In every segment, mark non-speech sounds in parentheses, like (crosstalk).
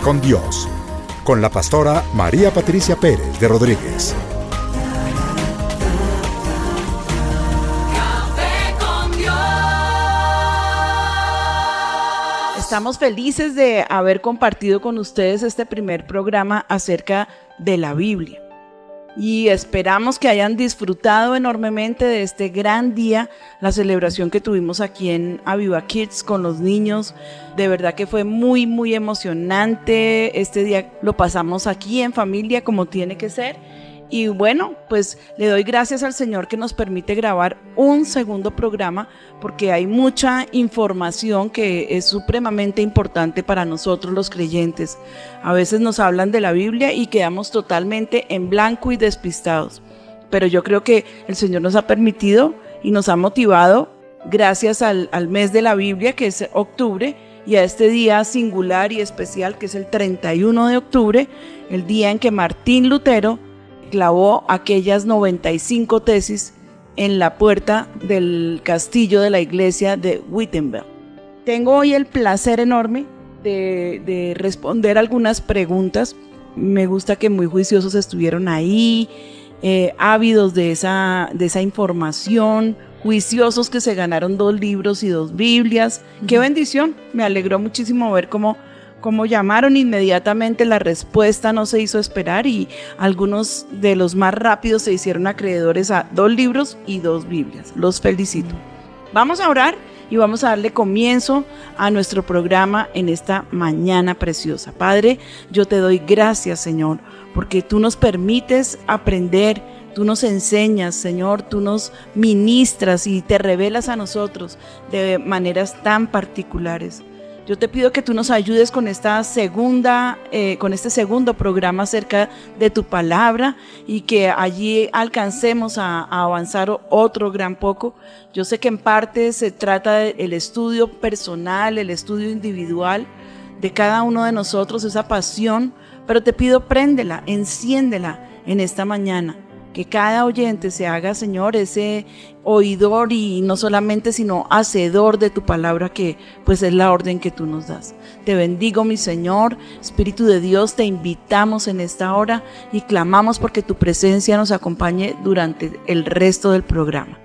Con Dios, con la pastora María Patricia Pérez de Rodríguez. Estamos felices de haber compartido con ustedes este primer programa acerca de la Biblia. Y esperamos que hayan disfrutado enormemente de este gran día, la celebración que tuvimos aquí en Aviva Kids con los niños. De verdad que fue muy, muy emocionante. Este día lo pasamos aquí en familia como tiene que ser. Y bueno, pues le doy gracias al Señor que nos permite grabar un segundo programa porque hay mucha información que es supremamente importante para nosotros los creyentes. A veces nos hablan de la Biblia y quedamos totalmente en blanco y despistados. Pero yo creo que el Señor nos ha permitido y nos ha motivado gracias al, al mes de la Biblia que es octubre y a este día singular y especial que es el 31 de octubre, el día en que Martín Lutero clavó aquellas 95 tesis en la puerta del castillo de la iglesia de Wittenberg. Tengo hoy el placer enorme de, de responder algunas preguntas. Me gusta que muy juiciosos estuvieron ahí, eh, ávidos de esa, de esa información, juiciosos que se ganaron dos libros y dos Biblias. Qué bendición, me alegró muchísimo ver cómo como llamaron inmediatamente, la respuesta no se hizo esperar y algunos de los más rápidos se hicieron acreedores a dos libros y dos Biblias. Los felicito. Vamos a orar y vamos a darle comienzo a nuestro programa en esta mañana preciosa. Padre, yo te doy gracias, Señor, porque tú nos permites aprender, tú nos enseñas, Señor, tú nos ministras y te revelas a nosotros de maneras tan particulares. Yo te pido que tú nos ayudes con esta segunda, eh, con este segundo programa acerca de tu palabra y que allí alcancemos a, a avanzar otro gran poco. Yo sé que en parte se trata del estudio personal, el estudio individual de cada uno de nosotros, esa pasión, pero te pido préndela, enciéndela en esta mañana que cada oyente se haga, Señor, ese oidor y no solamente, sino hacedor de tu palabra, que pues es la orden que tú nos das. Te bendigo, mi Señor, Espíritu de Dios, te invitamos en esta hora y clamamos porque tu presencia nos acompañe durante el resto del programa.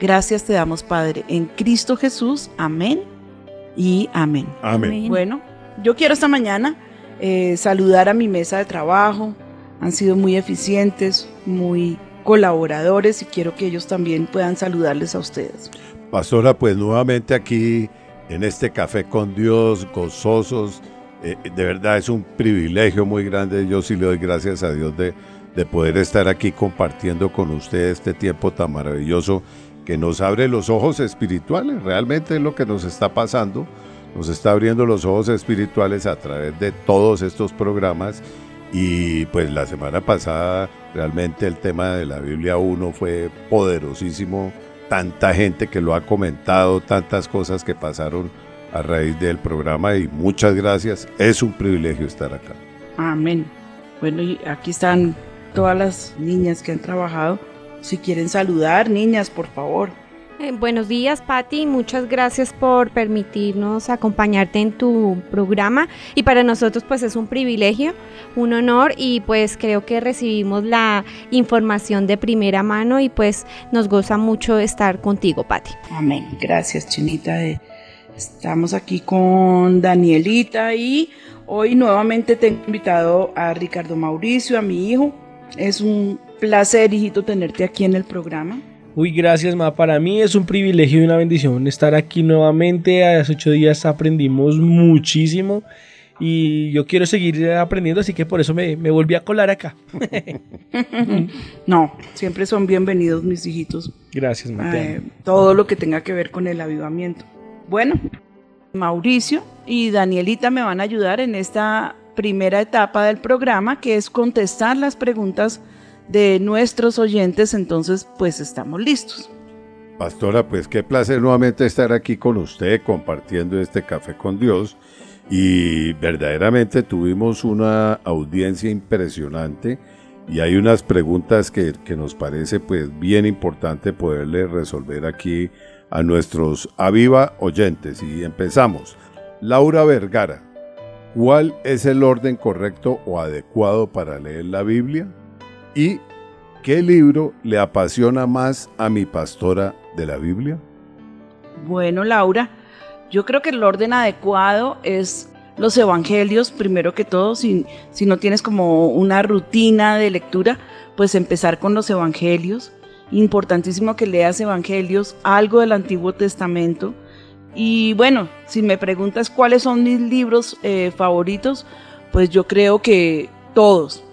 Gracias te damos, Padre, en Cristo Jesús. Amén y amén. Amén. Bueno, yo quiero esta mañana eh, saludar a mi mesa de trabajo. Han sido muy eficientes, muy colaboradores y quiero que ellos también puedan saludarles a ustedes. Pastora, pues nuevamente aquí en este café con Dios, gozosos. eh, de verdad es un privilegio muy grande. Yo sí le doy gracias a Dios de, de poder estar aquí compartiendo con ustedes este tiempo tan maravilloso que nos abre los ojos espirituales. Realmente es lo que nos está pasando. Nos está abriendo los ojos espirituales a través de todos estos programas. Y pues la semana pasada realmente el tema de la Biblia 1 fue poderosísimo. Tanta gente que lo ha comentado, tantas cosas que pasaron a raíz del programa y muchas gracias. Es un privilegio estar acá. Amén. Bueno, y aquí están todas las niñas que han trabajado. Si quieren saludar, niñas, por favor. Eh, buenos días, Patti. Muchas gracias por permitirnos acompañarte en tu programa. Y para nosotros, pues es un privilegio, un honor y pues creo que recibimos la información de primera mano y pues nos goza mucho estar contigo, Patti. Amén. Gracias, Chinita. Eh, Estamos aquí con Danielita y hoy nuevamente te he invitado a Ricardo Mauricio, a mi hijo. Es un placer, hijito, tenerte aquí en el programa. Uy, gracias, Ma. Para mí es un privilegio y una bendición estar aquí nuevamente. Hace ocho días aprendimos muchísimo y yo quiero seguir aprendiendo, así que por eso me, me volví a colar acá. (laughs) No, siempre son bienvenidos mis hijitos. Gracias, Ma. te Eh, todo lo que tenga que ver con el avivamiento. Bueno, Mauricio y Danielita me van a ayudar en esta primera etapa del programa, que es contestar las preguntas de nuestros oyentes. Entonces, pues estamos listos. Pastora, pues qué placer nuevamente estar aquí con usted compartiendo este café con Dios y verdaderamente tuvimos una audiencia impresionante y hay unas preguntas que, que nos parece pues bien importante poderle resolver aquí a nuestros aviva oyentes y empezamos. Laura Vergara, ¿cuál es el orden correcto o adecuado para leer la Biblia? ¿Y qué libro le apasiona más a mi pastora de la Biblia? Bueno, Laura, yo creo que el orden adecuado es los evangelios, primero que todo, si, no tienes como una rutina de lectura, pues empezar con los evangelios. Importantísimo que leas evangelios, algo del Antiguo Testamento. Y bueno, si me preguntas cuáles son mis libros eh, favoritos, pues yo creo que todos.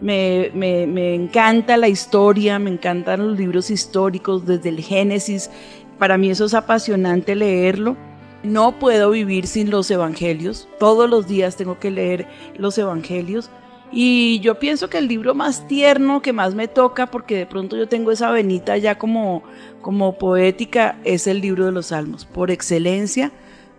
Me, me- me encanta la historia, me encantan los libros históricos desde el Génesis. Para mí eso es apasionante leerlo. No puedo vivir sin los evangelios. Todos los días tengo que leer los evangelios. Y yo pienso que el libro más tierno que más me toca, porque de pronto yo tengo esa venita ya como, como poética, es el libro de los Salmos. Por excelencia,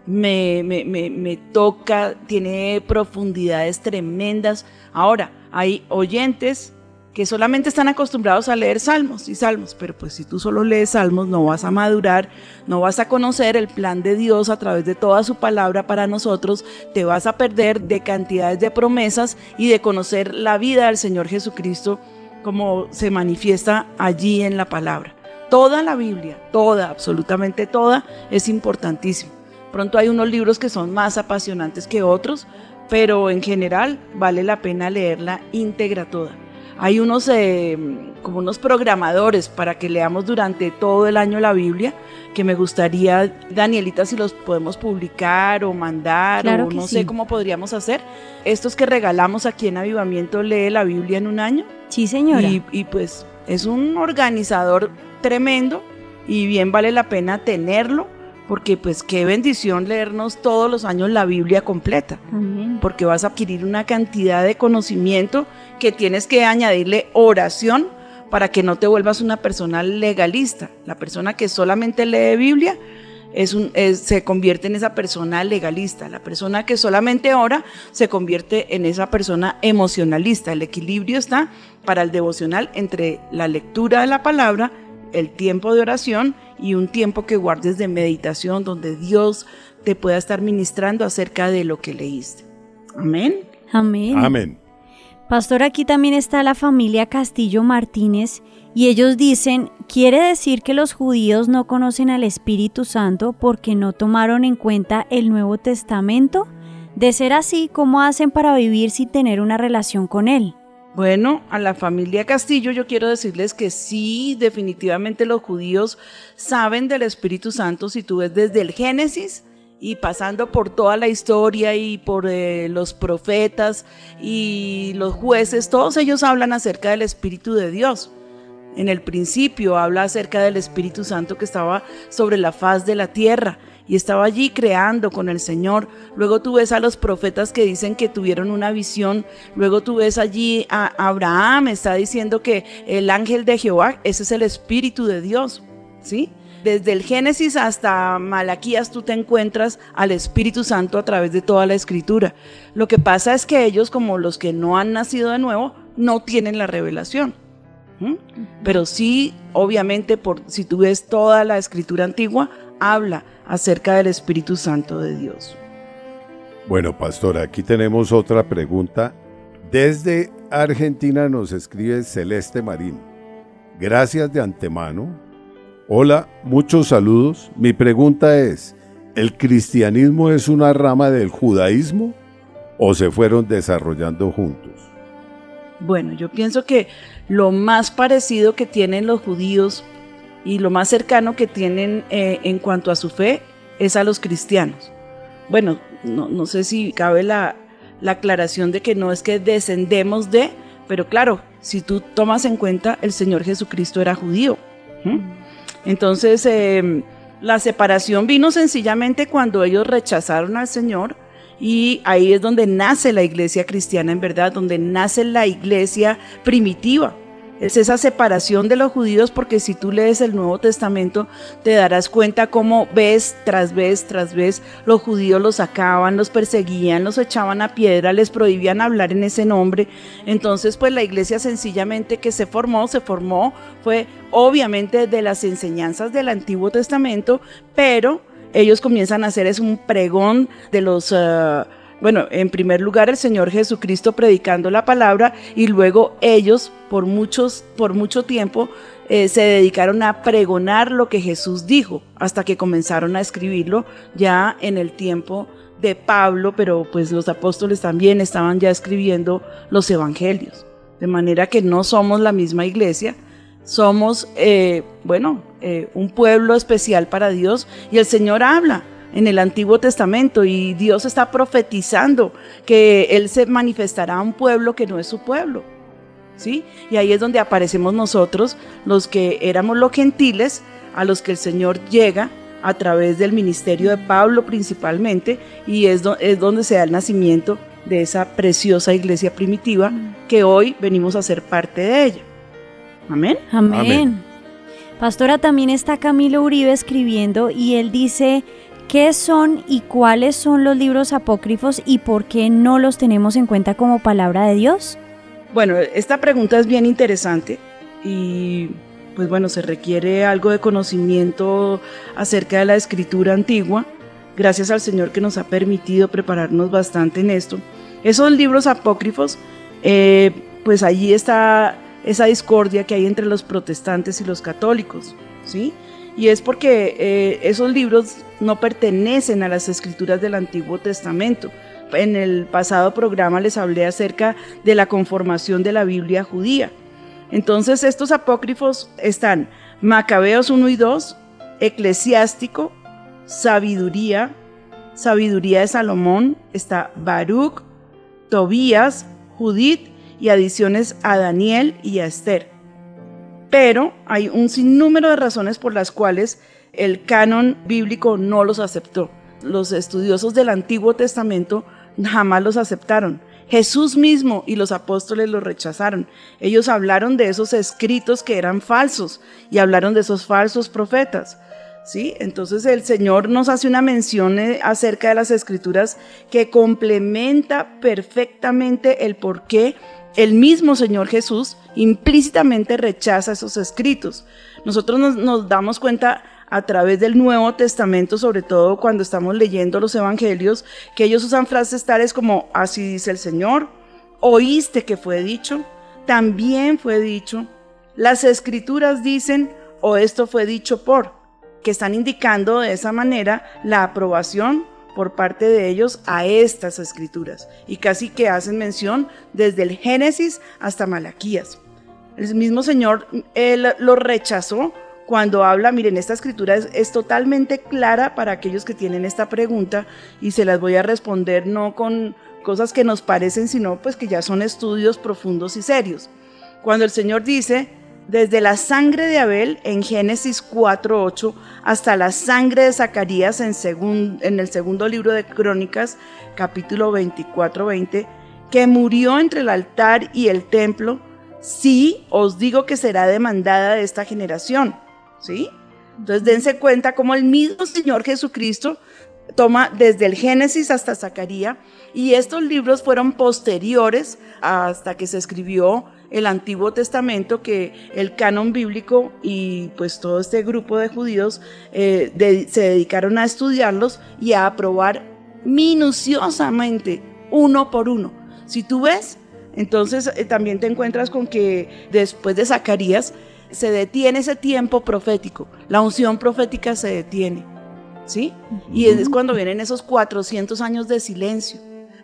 me, me, me, me toca, tiene profundidades tremendas. Ahora, hay oyentes que solamente están acostumbrados a leer salmos y salmos, pero pues si tú solo lees salmos no vas a madurar, no vas a conocer el plan de Dios a través de toda su palabra para nosotros, te vas a perder de cantidades de promesas y de conocer la vida del Señor Jesucristo como se manifiesta allí en la palabra. Toda la Biblia, toda, absolutamente toda, es importantísimo. Pronto hay unos libros que son más apasionantes que otros, pero en general vale la pena leerla íntegra toda. Hay unos eh, como unos programadores para que leamos durante todo el año la Biblia, que me gustaría, Danielita, si los podemos publicar o mandar, Claro o no sí. sé cómo podríamos hacer. Estos que regalamos aquí en Avivamiento lee la Biblia en un año. Sí, señora. Y, y, pues es un organizador tremendo y bien vale la pena tenerlo, porque pues qué bendición leernos todos los años la Biblia completa Amén. porque vas a adquirir una cantidad de conocimiento que tienes que añadirle oración para que no te vuelvas una persona legalista. La persona que solamente lee Biblia es un, es- se convierte en esa persona legalista. La persona que solamente ora se convierte en esa persona emocionalista. El equilibrio está para el devocional entre la lectura de la palabra, el tiempo de oración y un tiempo que guardes de meditación donde Dios te pueda estar ministrando acerca de lo que leíste. Amén. Amén. Amén. Pastor, aquí también está la familia Castillo Martínez y ellos dicen, quiere decir que los judíos no conocen al Espíritu Santo porque no tomaron en cuenta el Nuevo Testamento. De ser así, ¿cómo hacen para vivir sin tener una relación con él? Bueno, a la familia Castillo yo quiero decirles que sí, definitivamente los judíos saben del Espíritu Santo si tú ves desde el Génesis y pasando por toda la historia y por eh, los profetas y los jueces, todos ellos hablan acerca del Espíritu de Dios. En el principio habla acerca del Espíritu Santo que estaba sobre la faz de la tierra y estaba allí creando con el Señor. Luego tú ves a los profetas que dicen que tuvieron una visión. Luego tú ves allí a Abraham, está diciendo que el ángel de Jehová, ese es el Espíritu de Dios. ¿Sí? Desde el Génesis hasta Malaquías tú te encuentras al Espíritu Santo a través de toda la escritura. Lo que pasa es que ellos, como los que no han nacido de nuevo, no tienen la revelación. Pero sí, obviamente, por, si tú ves toda la escritura antigua, habla acerca del Espíritu Santo de Dios. Bueno, pastora, aquí tenemos otra pregunta. Desde Argentina nos escribe Celeste Marín. Gracias de antemano. Hola, muchos saludos. Mi pregunta es, ¿el cristianismo es una rama del judaísmo o se fueron desarrollando juntos? Bueno, yo pienso que lo más parecido que tienen los judíos y lo más cercano que tienen eh, en cuanto a su fe es a los cristianos. Bueno, no, no sé si cabe la, la aclaración de que no es que descendemos de, pero claro, si tú tomas en cuenta, el Señor Jesucristo era judío. Entonces, eh, la separación vino sencillamente cuando ellos rechazaron al Señor y ahí es donde nace la iglesia cristiana en verdad, donde nace la iglesia primitiva. Es esa separación de los judíos porque si tú lees el Nuevo Testamento te darás cuenta cómo vez tras vez tras vez los judíos los sacaban, los perseguían, los echaban a piedra, les prohibían hablar en ese nombre. Entonces pues la iglesia sencillamente que se formó, se formó, fue obviamente de las enseñanzas del Antiguo Testamento, pero ellos comienzan a hacer es un pregón de los... ah, bueno, en primer lugar el Señor Jesucristo predicando la palabra y luego ellos por muchos por mucho tiempo eh, se dedicaron a pregonar lo que Jesús dijo hasta que comenzaron a escribirlo ya en el tiempo de Pablo, pero pues los apóstoles también estaban ya escribiendo los evangelios. De manera que no somos la misma iglesia, somos, eh, bueno, eh, un pueblo especial para Dios y el Señor habla en el Antiguo Testamento y Dios está profetizando que Él se manifestará a un pueblo que no es su pueblo. ¿Sí? Y ahí es donde aparecemos nosotros, los que éramos los gentiles, a los que el Señor llega a través del ministerio de Pablo principalmente, y es, do- es donde se da el nacimiento de esa preciosa iglesia primitiva que hoy venimos a ser parte de ella. Amén. Amén. Amén. Pastora, también está Camilo Uribe escribiendo y él dice, ¿qué son y cuáles son los libros apócrifos y por qué no los tenemos en cuenta como palabra de Dios? Bueno, esta pregunta es bien interesante y pues bueno, se requiere algo de conocimiento acerca de la escritura antigua. Gracias al Señor que nos ha permitido prepararnos bastante en esto. Esos libros apócrifos, eh, pues allí está esa discordia que hay entre los protestantes y los católicos, ¿sí? Y es porque eh, esos libros no pertenecen a las escrituras del Antiguo Testamento. En el pasado programa les hablé acerca de la conformación de la Biblia judía. Entonces estos apócrifos están Macabeos 1 y 2, Eclesiástico, Sabiduría, Sabiduría de Salomón, está Baruch, Tobías, Judith y adiciones a Daniel y a Esther. Pero hay un sinnúmero de razones por las cuales el canon bíblico no los aceptó. Los estudiosos del Antiguo Testamento jamás los aceptaron. Jesús mismo y los apóstoles los rechazaron. Ellos hablaron de esos escritos que eran falsos y hablaron de esos falsos profetas. ¿Sí? Entonces el Señor nos hace una mención eh, acerca de las escrituras que complementa perfectamente el por qué el mismo Señor Jesús implícitamente rechaza esos escritos. Nosotros nos, damos cuenta a través del Nuevo Testamento, sobre todo cuando estamos leyendo los Evangelios, que ellos usan frases tales como, así dice el Señor, oíste que fue dicho, también fue dicho, las escrituras dicen, o esto fue dicho por, que están indicando de esa manera la aprobación por parte de ellos a estas escrituras y casi que hacen mención desde el Génesis hasta Malaquías. El mismo Señor él lo rechazó cuando habla, miren, esta escritura es, es, totalmente clara para aquellos que tienen esta pregunta y se las voy a responder no con cosas que nos parecen, sino pues que ya son estudios profundos y serios. Cuando el Señor dice, desde la sangre de Abel en Génesis 4.8 hasta la sangre de Zacarías en, el segundo libro de Crónicas, capítulo 24-20, que murió entre el altar y el templo, sí os digo que será demandada de esta generación. ¿Sí? Entonces dense cuenta como el mismo Señor Jesucristo toma desde el Génesis hasta Zacarías y estos libros fueron posteriores hasta que se escribió el Antiguo Testamento que el canon bíblico y pues todo este grupo de judíos eh, de- se dedicaron a estudiarlos y a aprobar minuciosamente, uno por uno. Si tú ves, entonces eh, también te encuentras con que después de Zacarías se detiene ese tiempo profético, la unción profética se detiene, ¿sí? Y es cuando vienen esos 400 años de silencio.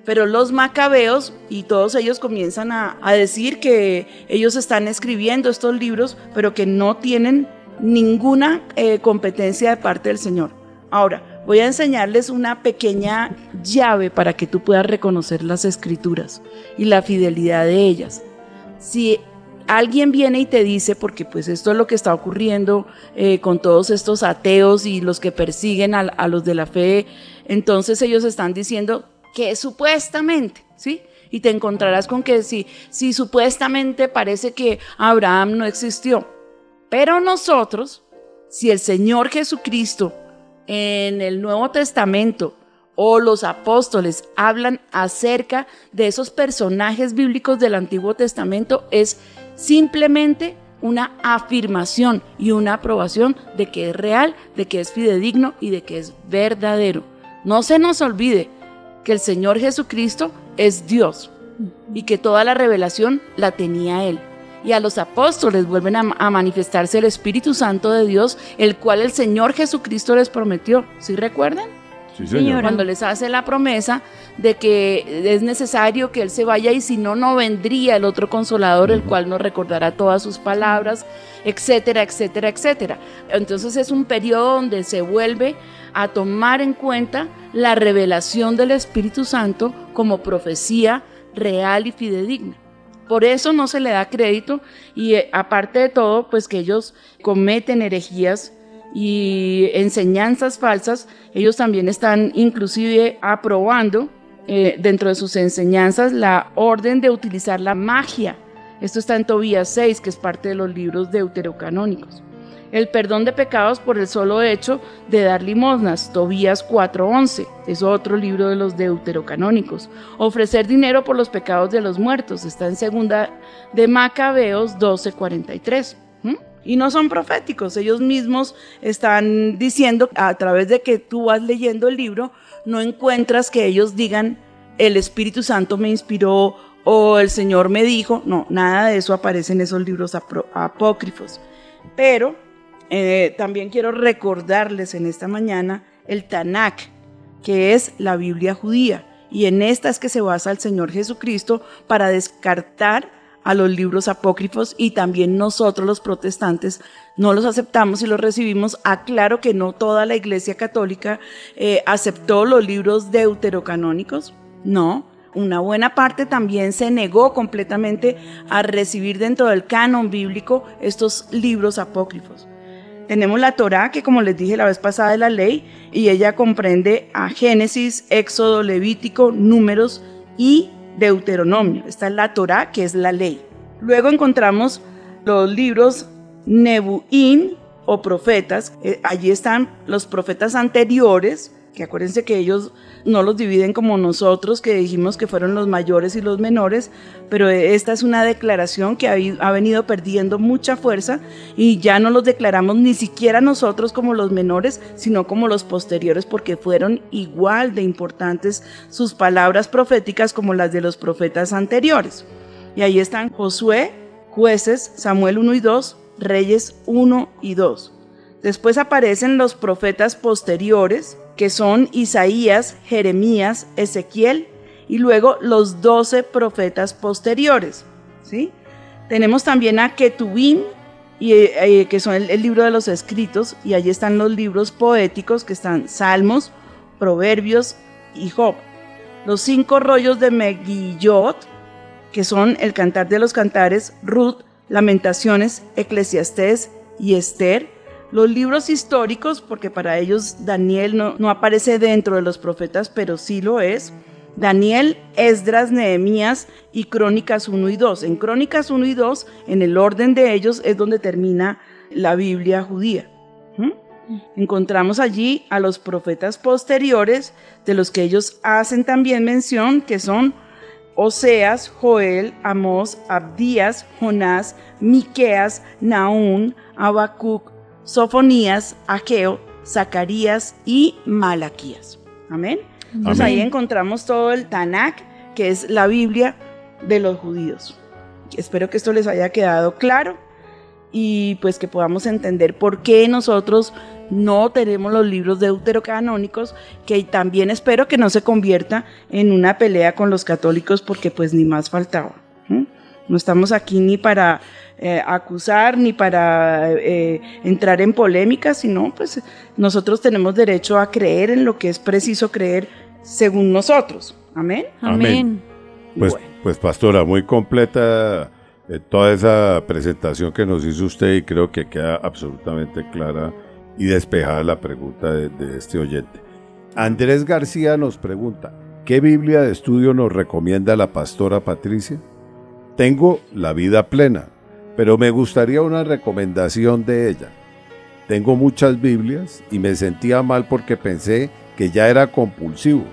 Pero los macabeos y todos ellos comienzan a, decir que ellos están escribiendo estos libros, pero que no tienen ninguna eh, competencia de parte del Señor. Ahora, voy a enseñarles una pequeña llave para que tú puedas reconocer las escrituras y la fidelidad de ellas. Si alguien viene y te dice, porque pues esto es lo que está ocurriendo eh, con todos estos ateos y los que persiguen a los de la fe, entonces ellos están diciendo que supuestamente, ¿sí? Y te encontrarás con que si, si supuestamente parece que Abraham no existió, pero nosotros, si el Señor Jesucristo en el Nuevo Testamento o los apóstoles hablan acerca de esos personajes bíblicos del Antiguo Testamento, es simplemente una afirmación y una aprobación de que es real, de que es fidedigno y de que es verdadero. No se nos olvide que el Señor Jesucristo es Dios y que toda la revelación la tenía Él. Y a los apóstoles vuelven a, manifestarse el Espíritu Santo de Dios, el cual el Señor Jesucristo les prometió. ¿Sí recuerdan? Sí, Señora. Cuando les hace la promesa de que es necesario que Él se vaya y si no, no vendría el otro consolador, el cual nos recordará todas sus palabras, etcétera, etcétera, etcétera. Entonces es un periodo donde se vuelve a tomar en cuenta la revelación del Espíritu Santo como profecía real y fidedigna. Por eso no se le da crédito y eh, aparte de todo, pues que ellos cometen herejías y enseñanzas falsas, ellos también están inclusive aprobando eh, dentro de sus enseñanzas la orden de utilizar la magia. Esto está en Tobías 6, que es parte de los libros deuterocanónicos. El perdón de pecados por el solo hecho de dar limosnas, Tobías 4:11, es otro libro de los deuterocanónicos. Ofrecer dinero por los pecados de los muertos, está en segunda de Macabeos 12:43. Y no son proféticos, ellos mismos están diciendo a través de que tú vas leyendo el libro, no encuentras que ellos digan el Espíritu Santo me inspiró o el Señor me dijo, no, nada de eso aparece en esos libros apócrifos. Pero eh, también quiero recordarles en esta mañana el Tanakh, que es la Biblia judía. Y en esta es que se basa el Señor Jesucristo para descartar a los libros apócrifos y también nosotros los protestantes no los aceptamos y los recibimos. Aclaro que no toda la Iglesia Católica eh, aceptó los libros deuterocanónicos, no. Una buena parte también se negó completamente a recibir dentro del canon bíblico estos libros apócrifos. Tenemos la Torá, que como les dije la vez pasada de la ley, y ella comprende a Génesis, Éxodo, Levítico, Números y Deuteronomio. Esta es la Torá, que es la ley. Luego encontramos los libros Nebuín o profetas. Eh, allí están los profetas anteriores, que acuérdense que ellos no los dividen como nosotros, que dijimos que fueron los mayores y los menores, pero esta es una declaración que ha, venido perdiendo mucha fuerza y ya no los declaramos ni siquiera nosotros como los menores, sino como los posteriores, porque fueron igual de importantes sus palabras proféticas como las de los profetas anteriores. Y ahí están Josué, jueces, Samuel 1 y 2, Reyes 1 y 2. Después aparecen los profetas posteriores, que son Isaías, Jeremías, Ezequiel, y luego los doce profetas posteriores. ¿sí? Tenemos también a Ketubim, y, eh, que son el, el libro de los escritos, y allí están los libros poéticos, que están Salmos, Proverbios y Job. Los cinco rollos de Megillot, que son el Cantar de los Cantares, Ruth, Lamentaciones, Eclesiastés y Esther. Los libros históricos, porque para ellos Daniel no, aparece dentro de los profetas, pero sí lo es. Daniel, Esdras, Nehemías y Crónicas 1 y 2. En Crónicas 1 y 2, en el orden de ellos, es donde termina la Biblia judía. ¿Mm? Encontramos allí a los profetas posteriores, de los que ellos hacen también mención, que son Oseas, Joel, Amós, Abdías, Jonás, Miqueas, Naún, Habacuc, Sofonías, Ageo, Zacarías y Malaquías. Amén. Entonces Amén. ahí encontramos todo el Tanakh, que es la Biblia de los judíos. Espero que esto les haya quedado claro y pues que podamos entender por qué nosotros no tenemos los libros deuterocanónicos, que también espero que no se convierta en una pelea con los católicos porque pues ni más faltaba. ¿m? No estamos aquí ni para eh, acusar ni para eh, entrar en polémica, sino pues nosotros tenemos derecho a creer en lo que es preciso creer según nosotros. Amén. Amén. Pues, Bueno. pues pastora, muy completa eh, toda esa presentación que nos hizo usted y creo que queda absolutamente clara y despejada la pregunta de, de este oyente. Andrés García nos pregunta, ¿qué Biblia de estudio nos recomienda la pastora Patricia? Tengo la vida plena, pero me gustaría una recomendación de ella. Tengo muchas Biblias y me sentía mal porque pensé que ya era compulsivo,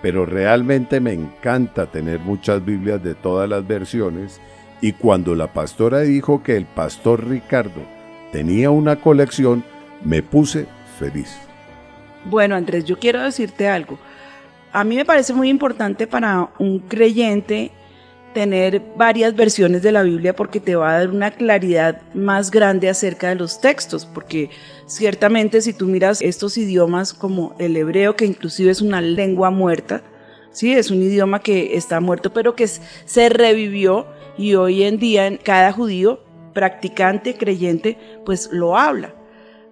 pero realmente me encanta tener muchas Biblias de todas las versiones y cuando la pastora dijo que el pastor Ricardo tenía una colección, me puse feliz. Bueno, Andrés, yo quiero decirte algo. A mí me parece muy importante para un creyente tener varias versiones de la Biblia porque te va a dar una claridad más grande acerca de los textos, porque ciertamente si tú miras estos idiomas como el hebreo, que inclusive es una lengua muerta, sí, es un idioma que está muerto, pero que se revivió y hoy en día cada judío practicante, creyente, pues lo habla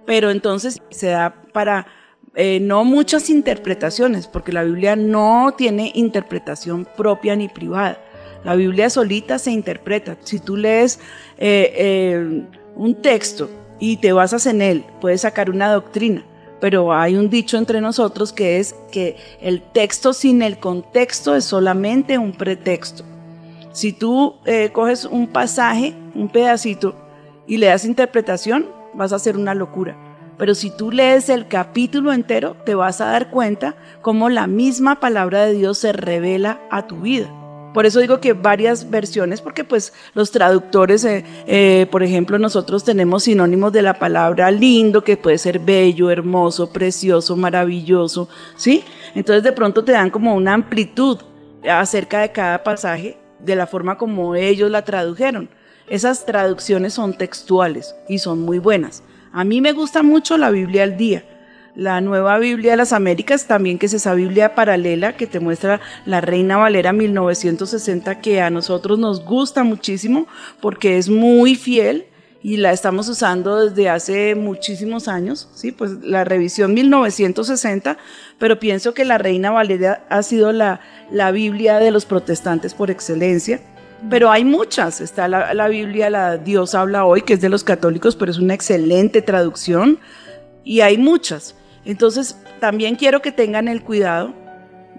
pero entonces se da para eh, no muchas interpretaciones, porque la Biblia no tiene interpretación propia ni privada. La Biblia solita se interpreta. Si tú lees eh, eh, un texto y te basas en él, puedes sacar una doctrina. Pero hay un dicho entre nosotros que es que el texto sin el contexto es solamente un pretexto. Si tú eh, coges un pasaje, un pedacito, y le das interpretación, vas a hacer una locura. Pero si tú lees el capítulo entero, te vas a dar cuenta cómo la misma palabra de Dios se revela a tu vida. Por eso digo que varias versiones, porque pues los traductores, eh, eh, por ejemplo, nosotros tenemos sinónimos de la palabra lindo, que puede ser bello, hermoso, precioso, maravilloso, ¿sí? Entonces de pronto te dan como una amplitud acerca de cada pasaje, de la forma como ellos la tradujeron. Esas traducciones son textuales y son muy buenas. A mí me gusta mucho la Biblia al día. La nueva Biblia de las Américas también, que es esa Biblia paralela que te muestra la Reina Valera 1960, que a nosotros nos gusta muchísimo porque es muy fiel y la estamos usando desde hace muchísimos años, ¿sí? Pues la revisión 1960, pero pienso que la Reina Valera ha sido la, la Biblia de los protestantes por excelencia. Pero hay muchas, está la, la Biblia, la Dios habla hoy, que es de los católicos, pero es una excelente traducción, y hay muchas. Entonces, también quiero que tengan el cuidado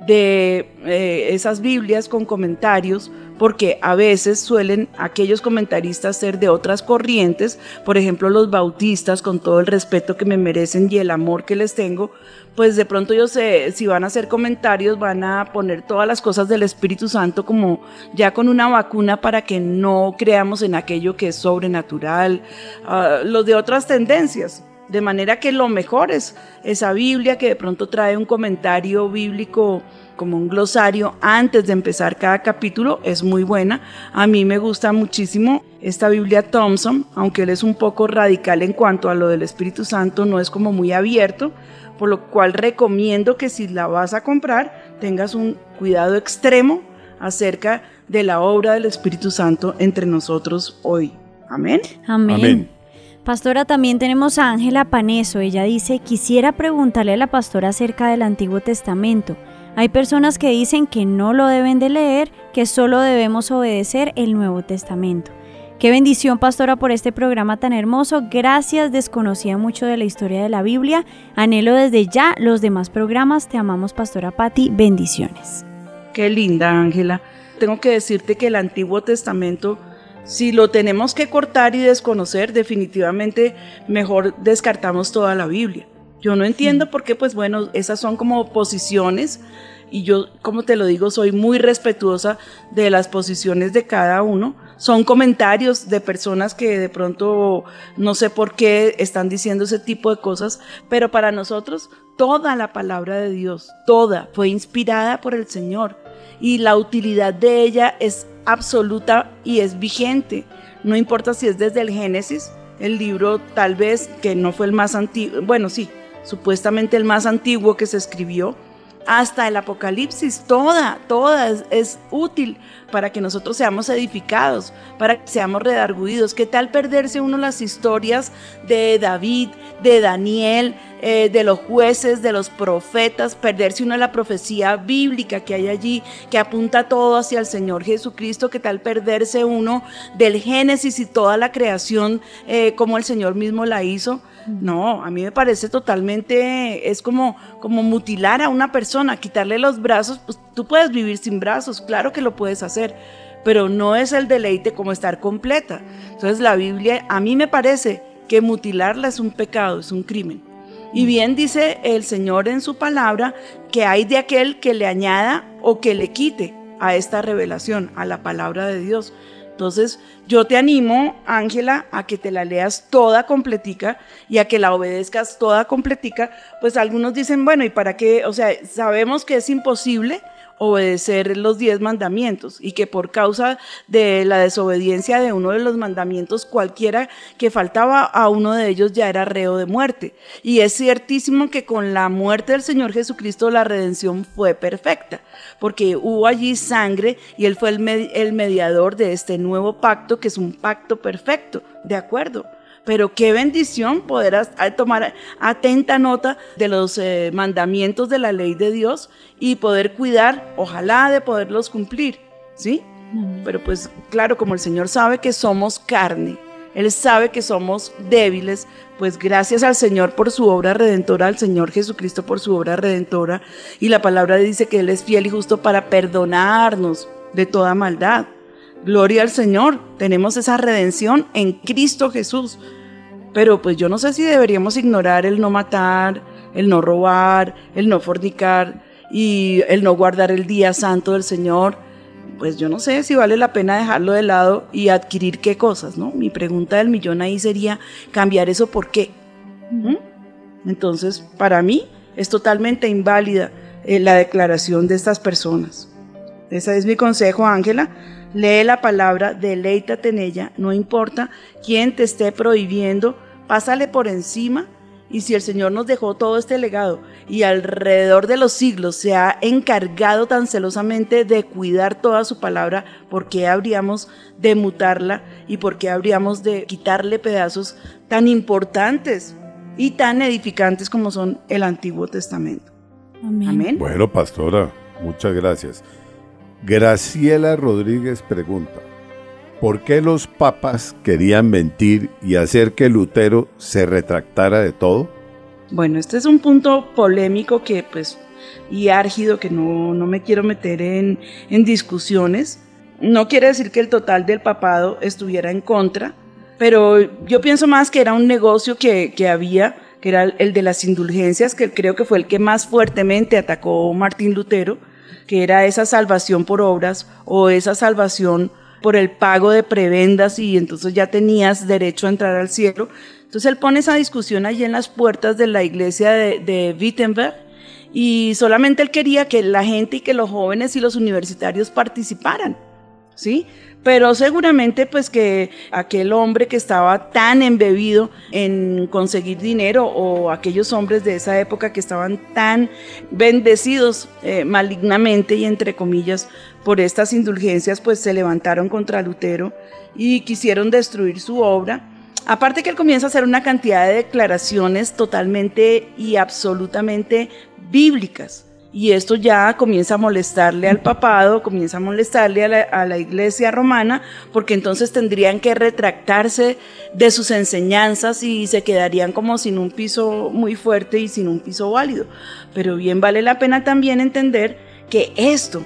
de eh, esas Biblias con comentarios, porque a veces suelen aquellos comentaristas ser de otras corrientes, por ejemplo los bautistas, con todo el respeto que me merecen y el amor que les tengo, pues de pronto ellos eh, si van a hacer comentarios van a poner todas las cosas del Espíritu Santo como ya con una vacuna para que no creamos en aquello que es sobrenatural, ah, los de otras tendencias. De manera que lo mejor es esa Biblia que de pronto trae un comentario bíblico como un glosario antes de empezar cada capítulo, es muy buena. A mí me gusta muchísimo esta Biblia Thompson, aunque él es un poco radical en cuanto a lo del Espíritu Santo, no es como muy abierto, por lo cual recomiendo que si la vas a comprar tengas un cuidado extremo acerca de la obra del Espíritu Santo entre nosotros hoy. Amén. Amén. Amén. Pastora, también tenemos a Ángela Paneso. Ella dice, quisiera preguntarle a la pastora acerca del Antiguo Testamento. Hay personas que dicen que no lo deben de leer, que solo debemos obedecer el Nuevo Testamento. Qué bendición, pastora, por este programa tan hermoso. Gracias, desconocía mucho de la historia de la Biblia. Anhelo desde ya los demás programas. Te amamos, pastora Patti. Bendiciones. Qué linda, Ángela. Tengo que decirte que el Antiguo Testamento, si lo tenemos que cortar y desconocer, definitivamente mejor descartamos toda la Biblia. Yo no entiendo por qué, pues bueno, esas son como posiciones y yo, como te lo digo, soy muy respetuosa de las posiciones de cada uno. Son comentarios de personas que de pronto no sé por qué están diciendo ese tipo de cosas, pero para nosotros toda la palabra de Dios, toda, fue inspirada por el Señor y la utilidad de ella es absoluta y es vigente. No importa si es desde el Génesis, el libro tal vez que no fue el más antiguo, bueno, sí, supuestamente el más antiguo que se escribió, hasta el Apocalipsis, toda, toda es, es, útil para que nosotros seamos edificados, para que seamos redarguidos. ¿Qué tal perderse uno las historias de David, de Daniel, eh, de los jueces, de los profetas, perderse uno la profecía bíblica que hay allí, que apunta todo hacia el Señor Jesucristo? ¿Qué tal perderse uno del Génesis y toda la creación eh, como el Señor mismo la hizo? No, a mí me parece totalmente, es como, como mutilar a una persona, quitarle los brazos, pues tú puedes vivir sin brazos, claro que lo puedes hacer, pero no es el deleite como estar completa. Entonces la Biblia, a mí me parece que mutilarla es un pecado, es un crimen. Y bien dice el Señor en su palabra que hay de aquel que le añada o que le quite a esta revelación, a la palabra de Dios. Entonces, yo te animo, Ángela, a que te la leas toda completica y a que la obedezcas toda completica. Pues algunos dicen, bueno, ¿y para qué? O sea, sabemos que es imposible obedecer los diez mandamientos y que por causa de la desobediencia de uno de los mandamientos, cualquiera que faltaba a uno de ellos ya era reo de muerte. Y es ciertísimo que con la muerte del Señor Jesucristo la redención fue perfecta, porque hubo allí sangre y Él fue el, med el mediador de este nuevo pacto, que es un pacto perfecto, ¿de acuerdo? Pero qué bendición poder tomar atenta nota de los eh, mandamientos de la ley de Dios y poder cuidar, ojalá de poderlos cumplir, ¿sí? Pero pues claro, como el Señor sabe que somos carne, Él sabe que somos débiles, pues gracias al Señor por su obra redentora, al Señor Jesucristo por su obra redentora. Y la palabra dice que Él es fiel y justo para perdonarnos de toda maldad. Gloria al Señor, tenemos esa redención en Cristo Jesús. Pero pues yo no sé si deberíamos ignorar el no matar, el no robar, el no fornicar y el no guardar el día santo del Señor. Pues yo no sé si vale la pena dejarlo de lado y adquirir qué cosas, ¿no? Mi pregunta del millón ahí sería cambiar eso por qué. ¿Mm? Entonces, para mí es totalmente inválida eh, la declaración de estas personas. Ese es mi consejo, Ángela. Lee la palabra, deleítate en ella, no importa quién te esté prohibiendo, pásale por encima. Y si el Señor nos dejó todo este legado y alrededor de los siglos se ha encargado tan celosamente de cuidar toda su palabra, ¿por qué habríamos de mutarla y por qué habríamos de quitarle pedazos tan importantes y tan edificantes como son el Antiguo Testamento? Amén. Amén. Bueno, pastora, muchas gracias. Graciela Rodríguez pregunta, ¿por qué los papas querían mentir y hacer que Lutero se retractara de todo? Bueno, este es un punto polémico que pues y árgido que no, no me quiero meter en, en discusiones. No quiere decir que el total del papado estuviera en contra, pero yo pienso más que era un negocio que, que había, que era el de las indulgencias, que creo que fue el que más fuertemente atacó Martín Lutero, que era esa salvación por obras o esa salvación por el pago de prebendas y entonces ya tenías derecho a entrar al cielo. Entonces él pone esa discusión allí en las puertas de la iglesia de, de Wittenberg y solamente él quería que la gente y que los jóvenes y los universitarios participaran, ¿sí? Pero seguramente pues que aquel hombre que estaba tan embebido en conseguir dinero o aquellos hombres de esa época que estaban tan bendecidos eh, malignamente y entre comillas por estas indulgencias pues se levantaron contra Lutero y quisieron destruir su obra. Aparte que él comienza a hacer una cantidad de declaraciones totalmente y absolutamente bíblicas. Y esto ya comienza a molestarle al papado, comienza a molestarle a la, iglesia romana, porque entonces tendrían que retractarse de sus enseñanzas y se quedarían como sin un piso muy fuerte y sin un piso válido. Pero bien vale la pena también entender que esto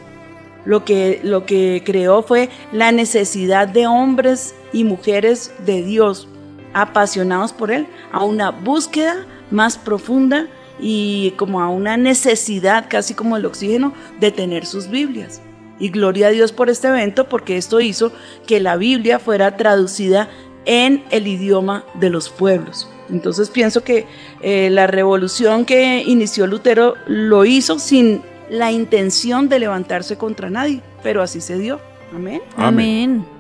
lo que, lo que creó fue la necesidad de hombres y mujeres de Dios apasionados por Él, a una búsqueda más profunda y como a una necesidad, casi como el oxígeno, de tener sus Biblias. Y gloria a Dios por este evento, porque esto hizo que la Biblia fuera traducida en el idioma de los pueblos. Entonces pienso que eh, la revolución que inició Lutero lo hizo sin la intención de levantarse contra nadie, pero así se dio. Amén. Amén.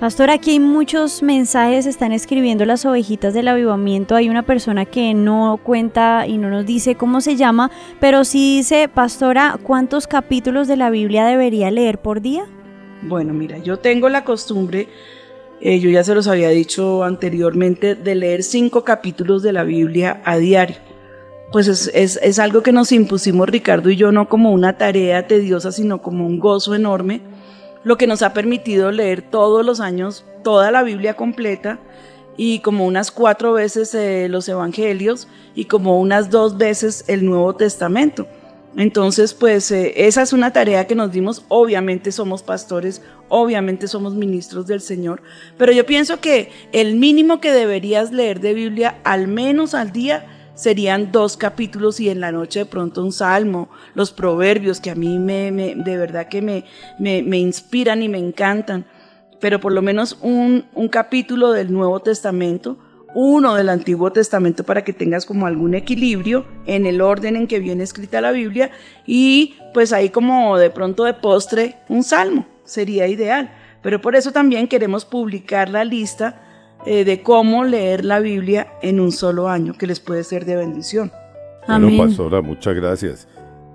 Pastor, aquí hay muchos mensajes, están escribiendo las ovejitas del avivamiento. Hay una persona que no cuenta y no nos dice cómo se llama, pero sí dice, Pastora, ¿cuántos capítulos de la Biblia debería leer por día? Bueno, mira, yo tengo la costumbre, eh, yo ya se los había dicho anteriormente, de leer cinco capítulos de la Biblia a diario. Pues es, es- es algo que nos impusimos Ricardo y yo no como una tarea tediosa, sino como un gozo enorme, lo que nos ha permitido leer todos los años toda la Biblia completa y como unas cuatro veces eh, los Evangelios y como unas dos veces el Nuevo Testamento. Entonces, pues eh, esa es una tarea que nos dimos. Obviamente somos pastores, obviamente somos ministros del Señor, pero yo pienso que el mínimo que deberías leer de Biblia al menos al día serían dos capítulos y en la noche de pronto un salmo, los proverbios que a mí me, me- de verdad que me, me, me inspiran y me encantan, pero por lo menos un, un capítulo del Nuevo Testamento, uno del Antiguo Testamento para que tengas como algún equilibrio en el orden en que viene escrita la Biblia y pues ahí como de pronto de postre un salmo sería ideal. Pero por eso también queremos publicar la lista eh, de cómo leer la Biblia en un solo año, que les puede ser de bendición. Bueno, Amén. pastora, muchas gracias.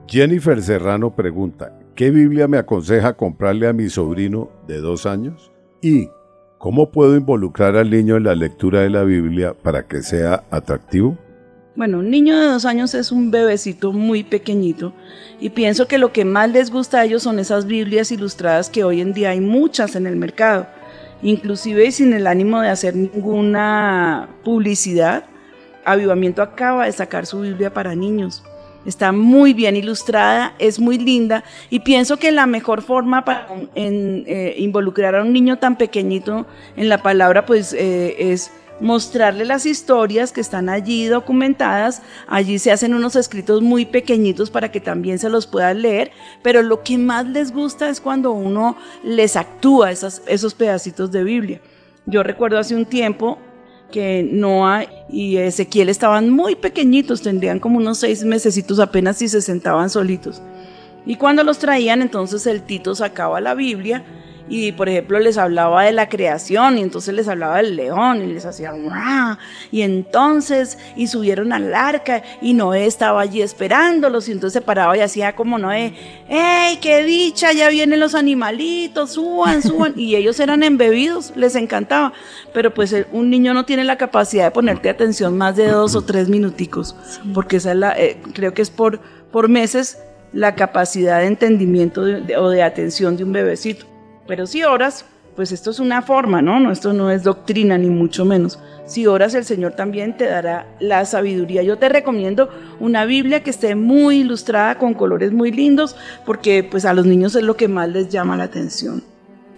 Jennifer Serrano pregunta, ¿qué Biblia me aconseja comprarle a mi sobrino de dos años? ¿Y cómo puedo involucrar al niño en la lectura de la Biblia para que sea atractivo? Bueno, un niño de dos años es un bebecito muy pequeño y pienso que lo que más les gusta a ellos son esas Biblias ilustradas que hoy en día hay muchas en el mercado. Inclusive sin el ánimo de hacer ninguna publicidad, Avivamiento acaba de sacar su Biblia para niños. Está muy bien ilustrada, es muy linda y pienso que la mejor forma para eh, involucrar a un niño tan pequeñito en la palabra pues eh, es mostrarle las historias que están allí documentadas. Allí se hacen unos escritos muy pequeñitos para que también se los puedan leer, pero lo que más les gusta es cuando uno les actúa esos pedacitos de Biblia. Yo recuerdo hace un tiempo que Noah y Ezequiel estaban muy pequeñitos, tendrían como unos seis mesecitos apenas si se sentaban solitos. Y cuando los traían, entonces el Tito sacaba la Biblia y, por ejemplo, les hablaba de la creación y entonces les hablaba del león y les hacía ¡Ruah! y entonces y subieron al arca y Noé estaba allí esperándolos y entonces se paraba y hacía como Noé, ¡Ey, qué dicha! Ya vienen los animalitos, suban, suban y ellos eran embebidos, les encantaba, pero pues el- un niño no tiene la capacidad de ponerte atención más de dos o tres minuticos, porque esa es la, eh, creo que es por, por meses la capacidad de entendimiento o de atención de un bebecito. Pero si oras, pues esto es una forma, ¿no? no esto no es doctrina ni mucho menos. Si oras, el Señor también te dará la sabiduría. Yo te recomiendo una Biblia que esté muy ilustrada con colores muy lindos, porque pues a los niños es lo que más les llama la atención.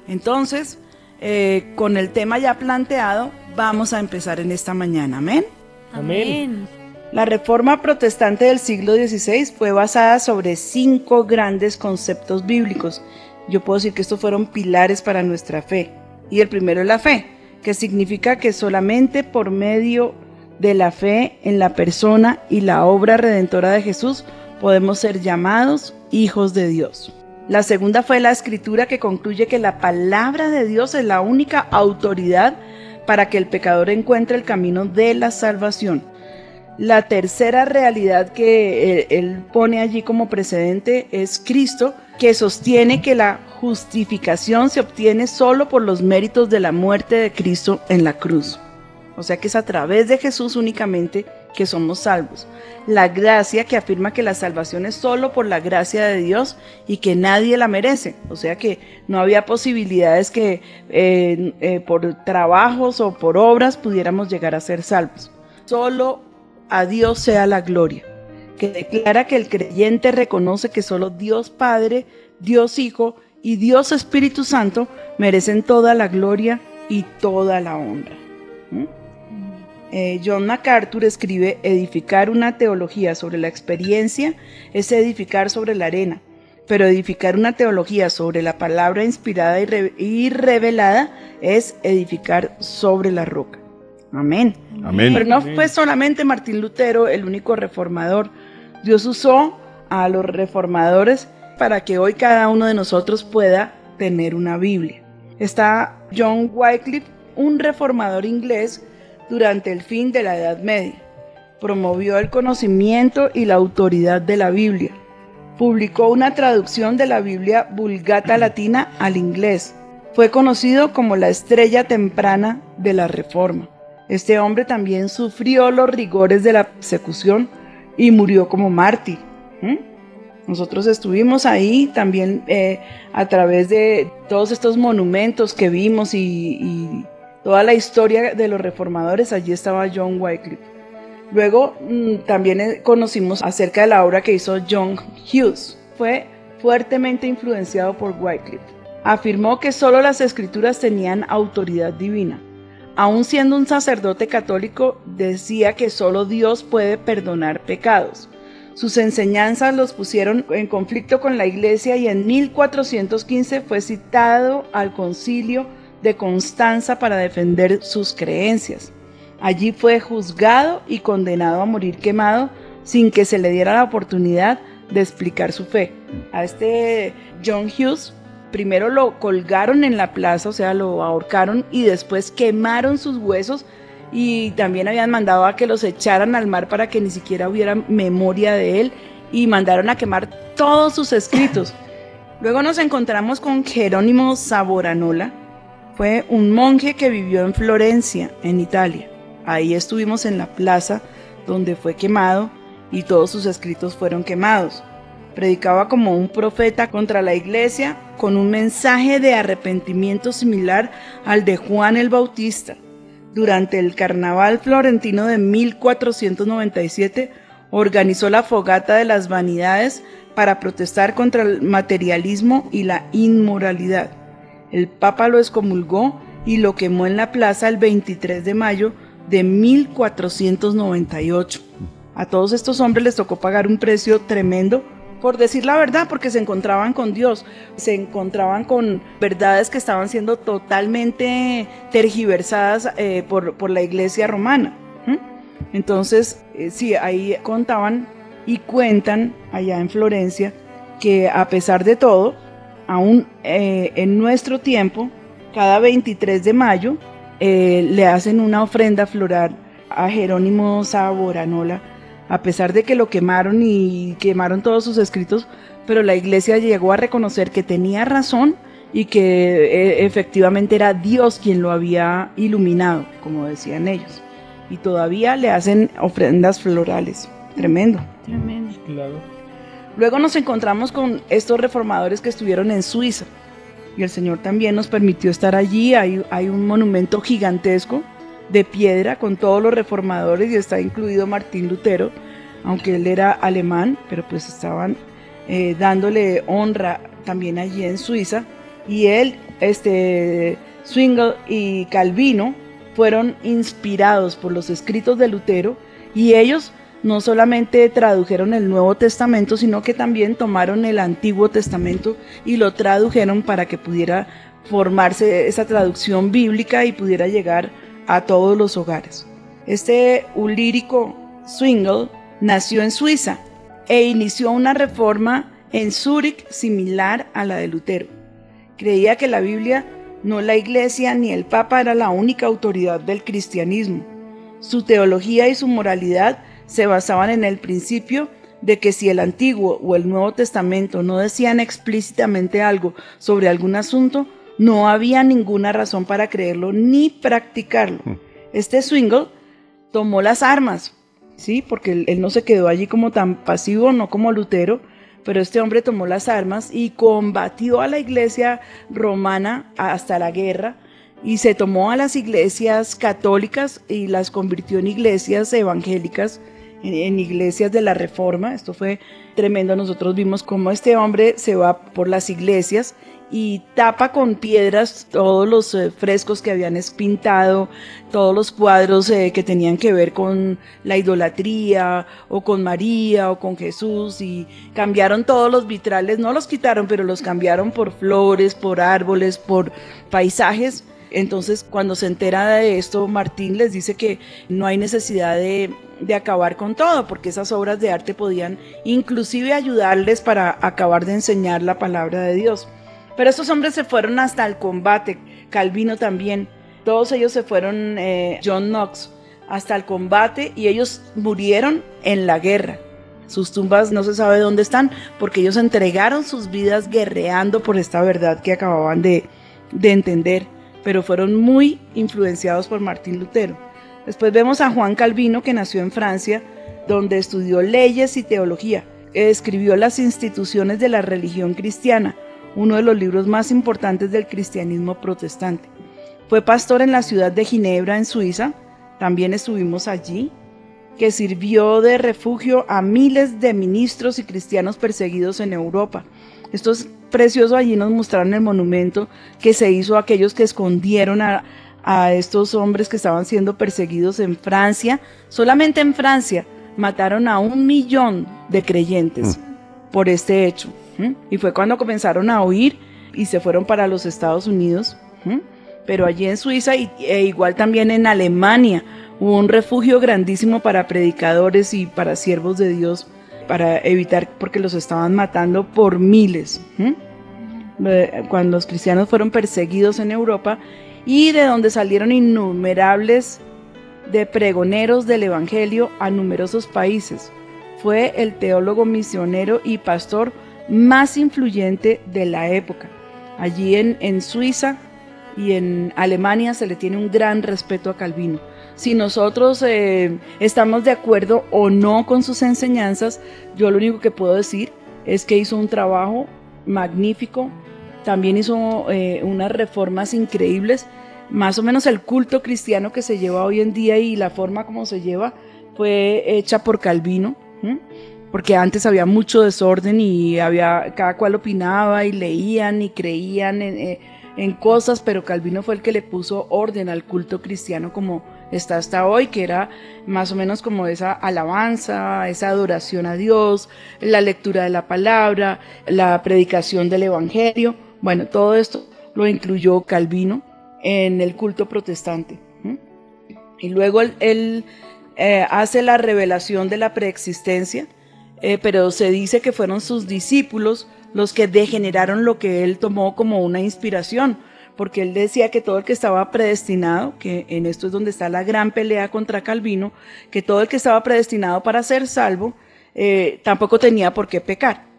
Entonces, eh, con el tema ya planteado, vamos a empezar en esta mañana. Amén. Amén. La reforma protestante del siglo XVI fue basada sobre cinco grandes conceptos bíblicos. Yo puedo decir que estos fueron pilares para nuestra fe. Y el primero es la fe, que significa que solamente por medio de la fe en la persona y la obra redentora de Jesús podemos ser llamados hijos de Dios. La segunda fue la escritura que concluye que la palabra de Dios es la única autoridad para que el pecador encuentre el camino de la salvación. La tercera realidad que él, él pone allí como precedente es Cristo, que sostiene que la justificación se obtiene solo por los méritos de la muerte de Cristo en la cruz. O sea que es a través de Jesús únicamente que somos salvos. La gracia que afirma que la salvación es solo por la gracia de Dios y que nadie la merece. O sea que no había posibilidades que eh, eh, por trabajos o por obras pudiéramos llegar a ser salvos. Solo a Dios sea la gloria, que declara que el creyente reconoce que solo Dios Padre, Dios Hijo y Dios Espíritu Santo merecen toda la gloria y toda la honra. Eh, John MacArthur escribe, edificar una teología sobre la experiencia es edificar sobre la arena, pero edificar una teología sobre la palabra inspirada y revelada es edificar sobre la roca. Amén. Amén. Pero no fue solamente Martín Lutero el único reformador. Dios usó a los reformadores para que hoy cada uno de nosotros pueda tener una Biblia. Está John Wycliffe, un reformador inglés durante el fin de la Edad Media. Promovió el conocimiento y la autoridad de la Biblia. Publicó una traducción de la Biblia Vulgata Latina al inglés. Fue conocido como la estrella temprana de la Reforma. Este hombre también sufrió los rigores de la persecución y murió como mártir. Nosotros estuvimos ahí también eh, a través de todos estos monumentos que vimos y, y toda la historia de los reformadores. Allí estaba John Wycliffe. Luego mm, también eh, conocimos acerca de la obra que hizo John Hughes. Fue fuertemente influenciado por Wycliffe. Afirmó que solo las escrituras tenían autoridad divina. Aun siendo un sacerdote católico, decía que solo Dios puede perdonar pecados. Sus enseñanzas los pusieron en conflicto con la iglesia y en 1415 fue citado al concilio de Constanza para defender sus creencias. Allí fue juzgado y condenado a morir quemado sin que se le diera la oportunidad de explicar su fe. A este John Hughes primero lo colgaron en la plaza, o sea, lo ahorcaron y después quemaron sus huesos y también habían mandado a que los echaran al mar para que ni siquiera hubiera memoria de él y mandaron a quemar todos sus escritos. Luego nos encontramos con Jerónimo Saboranola. Fue un monje que vivió en Florencia, en Italia. Ahí estuvimos en la plaza donde fue quemado y todos sus escritos fueron quemados. Predicaba como un profeta contra la iglesia con un mensaje de arrepentimiento similar al de Juan el Bautista. Durante el carnaval florentino de 1497 organizó la fogata de las vanidades para protestar contra el materialismo y la inmoralidad. El Papa lo excomulgó y lo quemó en la plaza el 23 de mayo de 1498. A todos estos hombres les tocó pagar un precio tremendo por decir la verdad, porque se encontraban con Dios, se encontraban con verdades que estaban siendo totalmente tergiversadas eh, por, por, la iglesia romana. Entonces, eh, sí, ahí contaban y cuentan allá en Florencia que a pesar de todo, aún eh, en nuestro tiempo, cada 23 de mayo, le hacen una ofrenda floral a Jerónimo Saboranola a pesar de que lo quemaron y quemaron todos sus escritos, pero la iglesia llegó a reconocer que tenía razón y que eh, efectivamente era Dios quien lo había iluminado, como decían ellos. Y todavía le hacen ofrendas florales. Tremendo. Tremendo. Claro. Luego nos encontramos con estos reformadores que estuvieron en Suiza. Y el Señor también nos permitió estar allí. Hay, hay un monumento gigantesco de piedra con todos los reformadores y está incluido Martín Lutero, aunque él era alemán, pero pues estaban eh, dándole honra también allí en Suiza. Y él, este, Zwingli y Calvino fueron inspirados por los escritos de Lutero y ellos no solamente tradujeron el Nuevo Testamento, sino que también tomaron el Antiguo Testamento y lo tradujeron para que pudiera formarse esa traducción bíblica y pudiera llegar a todos los hogares. Este ulírico Zwingli nació en Suiza e inició una reforma en Zúrich similar a la de Lutero. Creía que la Biblia, no la Iglesia ni el Papa era la única autoridad del cristianismo. Su teología y su moralidad se basaban en el principio de que si el Antiguo o el Nuevo Testamento no decían explícitamente algo sobre algún asunto, no había ninguna razón para creerlo ni practicarlo. Este Zwingli tomó las armas, ¿sí? Porque él, él, no se quedó allí como tan pasivo, no como Lutero, pero este hombre tomó las armas y combatió a la iglesia romana hasta la guerra y se tomó a las iglesias católicas y las convirtió en iglesias evangélicas, en, en iglesias de la Reforma. Esto fue tremendo. Nosotros vimos cómo este hombre se va por las iglesias y tapa con piedras todos los eh, frescos que habían pintado, todos los cuadros eh, que tenían que ver con la idolatría o con María o con Jesús y cambiaron todos los vitrales, no los quitaron, pero los cambiaron por flores, por árboles, por paisajes. Entonces, cuando se entera de esto, Martín les dice que no hay necesidad de, de acabar con todo, porque esas obras de arte podían inclusive ayudarles para acabar de enseñar la palabra de Dios. Pero estos hombres se fueron hasta el combate, Calvino también, todos ellos se fueron, eh, John Knox, hasta el combate y ellos murieron en la guerra. Sus tumbas no se sabe dónde están porque ellos entregaron sus vidas guerreando por esta verdad que acababan de, de entender, pero fueron muy influenciados por Martín Lutero. Después vemos a Juan Calvino que nació en Francia, donde estudió leyes y teología. Escribió las instituciones de la religión cristiana, uno de los libros más importantes del cristianismo protestante. Fue pastor en la ciudad de Ginebra, en Suiza, también estuvimos allí, que sirvió de refugio a miles de ministros y cristianos perseguidos en Europa. Esto es precioso, allí nos mostraron el monumento que se hizo a aquellos que escondieron a, a estos hombres que estaban siendo perseguidos en Francia. Solamente en Francia mataron a un millón de creyentes por este hecho. Y fue cuando comenzaron a huir y se fueron para los Estados Unidos. Pero allí en Suiza y, e igual también en Alemania hubo un refugio grandísimo para predicadores y para siervos de Dios para evitar porque los estaban matando por miles. Cuando los cristianos fueron perseguidos en Europa y de donde salieron innumerables de pregoneros del Evangelio a numerosos países. Fue el teólogo misionero y pastor más influyente de la época. Allí en, en Suiza y en Alemania se le tiene un gran respeto a Calvino. Si nosotros eh, estamos de acuerdo o no con sus enseñanzas, yo lo único que puedo decir es que hizo un trabajo magnífico, también hizo eh, unas reformas increíbles. Más o menos el culto cristiano que se lleva hoy en día y la forma como se lleva fue hecha por Calvino. Porque antes había mucho desorden y había cada cual opinaba y leían y creían en, eh, en cosas, pero Calvino fue el que le puso orden al culto cristiano como está hasta hoy, que era más o menos como esa alabanza, esa adoración a Dios, la lectura de la palabra, la predicación del Evangelio. Bueno, todo esto lo incluyó Calvino en el culto protestante. Y luego él, él, eh, hace la revelación de la preexistencia, eh, pero se dice que fueron sus discípulos los que degeneraron lo que él tomó como una inspiración, porque él decía que todo el que estaba predestinado, que en esto es donde está la gran pelea contra Calvino, que todo el que estaba predestinado para ser salvo, eh, tampoco tenía por qué pecar.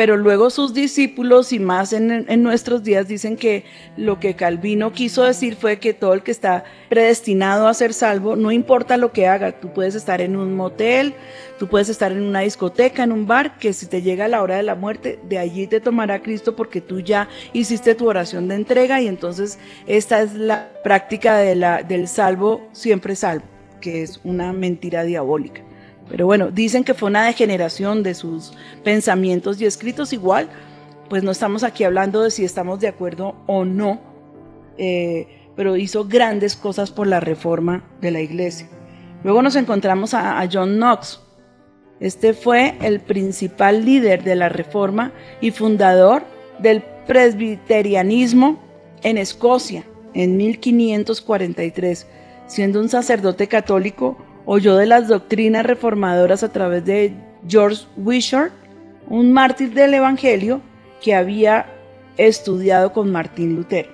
Pero luego sus discípulos y más en, nuestros días dicen que lo que Calvino quiso decir fue que todo el que está predestinado a ser salvo, no importa lo que haga, tú puedes estar en un motel, tú puedes estar en una discoteca, en un bar, que si te llega la hora de la muerte, de allí te tomará Cristo porque tú ya hiciste tu oración de entrega y entonces esta es la práctica del salvo siempre salvo, que es una mentira diabólica. Pero bueno, dicen que fue una degeneración de sus pensamientos y escritos igual, pues no estamos aquí hablando de si estamos de acuerdo o no, eh, pero hizo grandes cosas por la reforma de la iglesia. Luego nos encontramos a, a John Knox. Este fue el principal líder de la reforma y fundador del presbiterianismo en Escocia en 1543. Siendo un sacerdote católico, oyó de las doctrinas reformadoras a través de George Wishart, un mártir del Evangelio que había estudiado con Martín Lutero.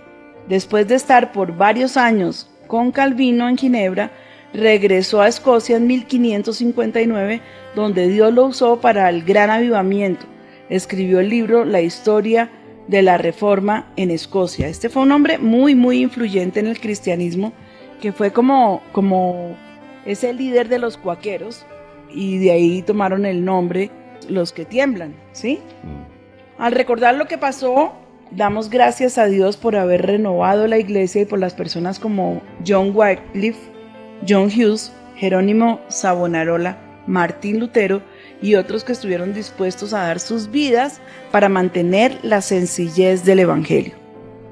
Después de estar por varios años con Calvino en Ginebra, regresó a Escocia en 1559, donde Dios lo usó para el gran avivamiento. Escribió el libro La historia de la Reforma en Escocia. Este fue un hombre muy, muy influyente en el cristianismo, que fue como, como ese líder de los cuaqueros, y de ahí tomaron el nombre los que tiemblan, ¿sí? Al recordar lo que pasó, damos gracias a Dios por haber renovado la iglesia y por las personas como John Wycliffe, John Hughes, Jerónimo Savonarola, Martín Lutero y otros que estuvieron dispuestos a dar sus vidas para mantener la sencillez del Evangelio.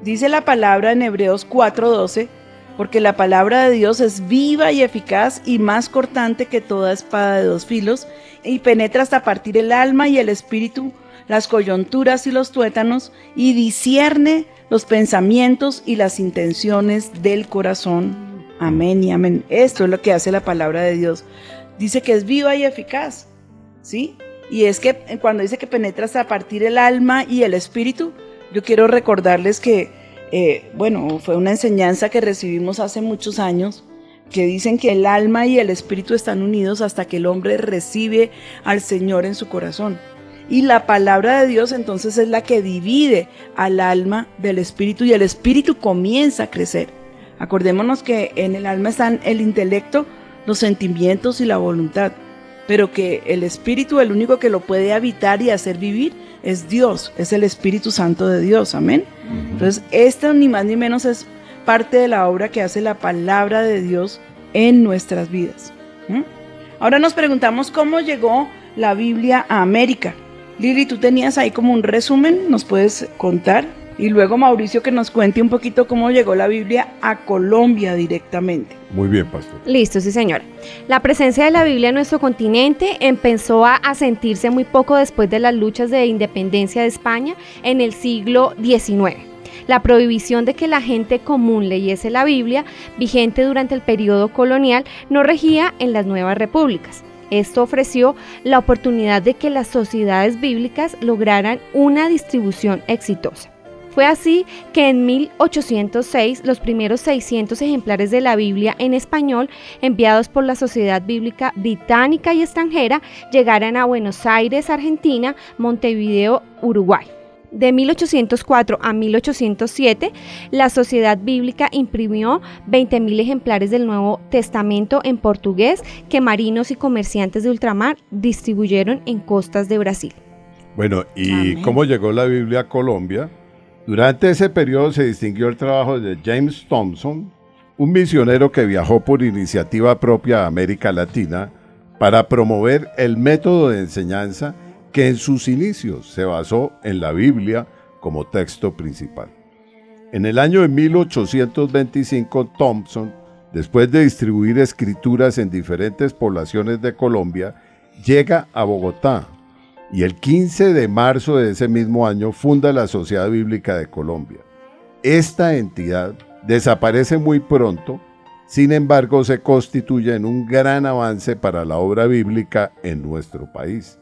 Dice la palabra en Hebreos 4:12, porque la palabra de Dios es viva y eficaz y más cortante que toda espada de dos filos, y penetra hasta partir el alma y el espíritu, las coyunturas y los tuétanos, y discierne los pensamientos y las intenciones del corazón. Amén y amén. Esto es lo que hace la palabra de Dios. Dice que es viva y eficaz, ¿sí? Y es que cuando dice que penetra hasta partir el alma y el espíritu, yo quiero recordarles que, eh, bueno, fue una enseñanza que recibimos hace muchos años, que dicen que el alma y el espíritu están unidos hasta que el hombre recibe al Señor en su corazón. Y la palabra de Dios entonces es la que divide al alma del espíritu y el espíritu comienza a crecer. Acordémonos que en el alma están el intelecto, los sentimientos y la voluntad, pero que el espíritu, el único que lo puede habitar y hacer vivir, es Dios, es el Espíritu Santo de Dios, amén. Entonces, esto ni más ni menos es parte de la obra que hace la palabra de Dios en nuestras vidas. ¿Mm? Ahora nos preguntamos cómo llegó la Biblia a América. Lili, tú tenías ahí como un resumen, ¿nos puedes contar? Y luego Mauricio que nos cuente un poquito cómo llegó la Biblia a Colombia directamente. Muy bien, pastor. Listo, sí señora. La presencia de la Biblia en nuestro continente empezó a, a sentirse muy poco después de las luchas de independencia de España en el siglo XIX. La prohibición de que la gente común leyese la Biblia, vigente durante el periodo colonial, no regía en las nuevas repúblicas. Esto ofreció la oportunidad de que las sociedades bíblicas lograran una distribución exitosa. Fue así que en 1806 los primeros 600 ejemplares de la Biblia en español enviados por la Sociedad Bíblica Británica y extranjera llegaran a Buenos Aires, Argentina, Montevideo, Uruguay. De 1804 a 1807, la Sociedad Bíblica imprimió 20.000 ejemplares del Nuevo Testamento en portugués que marinos y comerciantes de ultramar distribuyeron en costas de Brasil. Bueno, ¿y Amén. cómo llegó la Biblia a Colombia? Durante ese periodo se distinguió el trabajo de James Thompson, un misionero que viajó por iniciativa propia a América Latina para promover el método de enseñanza que en sus inicios se basó en la Biblia como texto principal. En el año de 1825, Thompson, después de distribuir escrituras en diferentes poblaciones de Colombia, llega a Bogotá y el 15 de marzo de ese mismo año funda la Sociedad Bíblica de Colombia. Esta entidad desaparece muy pronto, sin embargo se constituye en un gran avance para la obra bíblica en nuestro país.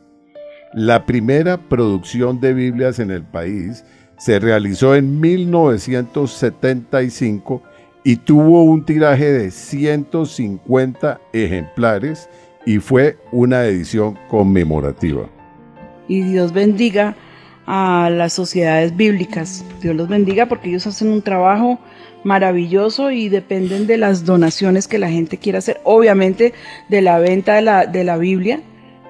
La primera producción de Biblias en el país se realizó en 1975 y tuvo un tiraje de 150 ejemplares y fue una edición conmemorativa. Y Dios bendiga a las sociedades bíblicas. Dios los bendiga porque ellos hacen un trabajo maravilloso y dependen de las donaciones que la gente quiera hacer. Obviamente de la venta de la, de la Biblia,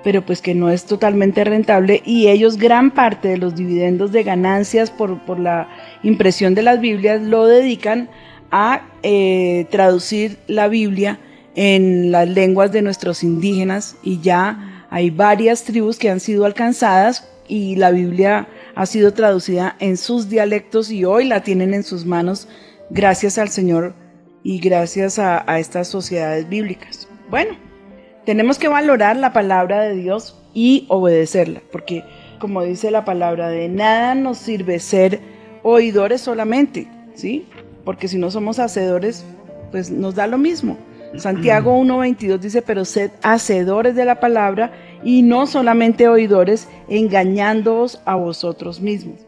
pero pues que no es totalmente rentable y ellos gran parte de los dividendos de ganancias por, por la impresión de las Biblias lo dedican a eh, traducir la Biblia en las lenguas de nuestros indígenas y ya hay varias tribus que han sido alcanzadas y la Biblia ha sido traducida en sus dialectos y hoy la tienen en sus manos gracias al Señor y gracias a, estas sociedades bíblicas. Bueno, tenemos que valorar la palabra de Dios y obedecerla, porque como dice la palabra, de nada nos sirve ser oidores solamente, ¿sí? Porque si no somos hacedores, pues nos da lo mismo. Santiago (clears throat) 1.22 dice, pero sed hacedores de la palabra y no solamente oidores, engañándoos a vosotros mismos.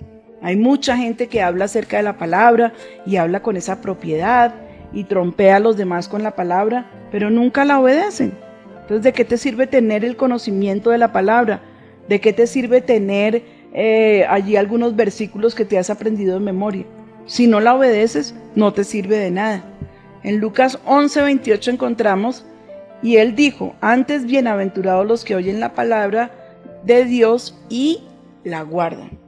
Hay mucha gente que habla acerca de la palabra y habla con esa propiedad y trompea a los demás con la palabra, pero nunca la obedecen. Entonces, ¿de qué te sirve tener el conocimiento de la palabra? ¿De qué te sirve tener eh, allí algunos versículos que te has aprendido de memoria? Si no la obedeces, no te sirve de nada. En Lucas 11:28 encontramos, y él dijo, antes bienaventurados los que oyen la palabra de Dios y la guardan.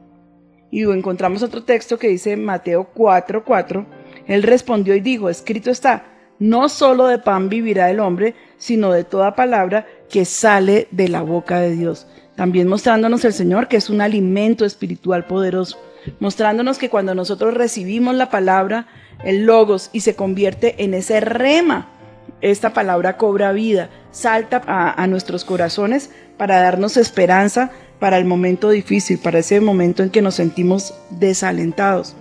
Y encontramos otro texto que dice Mateo 4:4, él respondió y dijo, escrito está, no solo de pan vivirá el hombre, sino de toda palabra que sale de la boca de Dios. También mostrándonos el Señor que es un alimento espiritual poderoso, mostrándonos que cuando nosotros recibimos la palabra, el logos, y se convierte en ese rema, esta palabra cobra vida, salta a, a nuestros corazones para darnos esperanza para el momento difícil, para ese momento en que nos sentimos desalentados.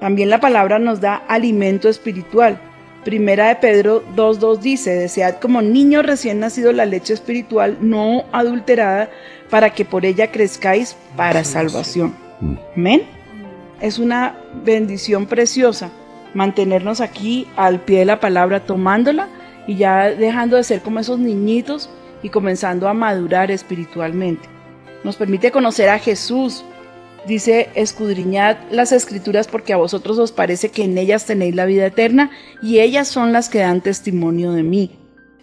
También la palabra nos da alimento espiritual. Primera de Pedro 2.2 dice, desead como niños recién nacidos la leche espiritual no adulterada para que por ella crezcáis para salvación. Amén. Es una bendición preciosa mantenernos aquí al pie de la palabra, tomándola y ya dejando de ser como esos niñitos y comenzando a madurar espiritualmente. Nos permite conocer a Jesús. Dice, escudriñad las escrituras porque a vosotros os parece que en ellas tenéis la vida eterna y ellas son las que dan testimonio de mí.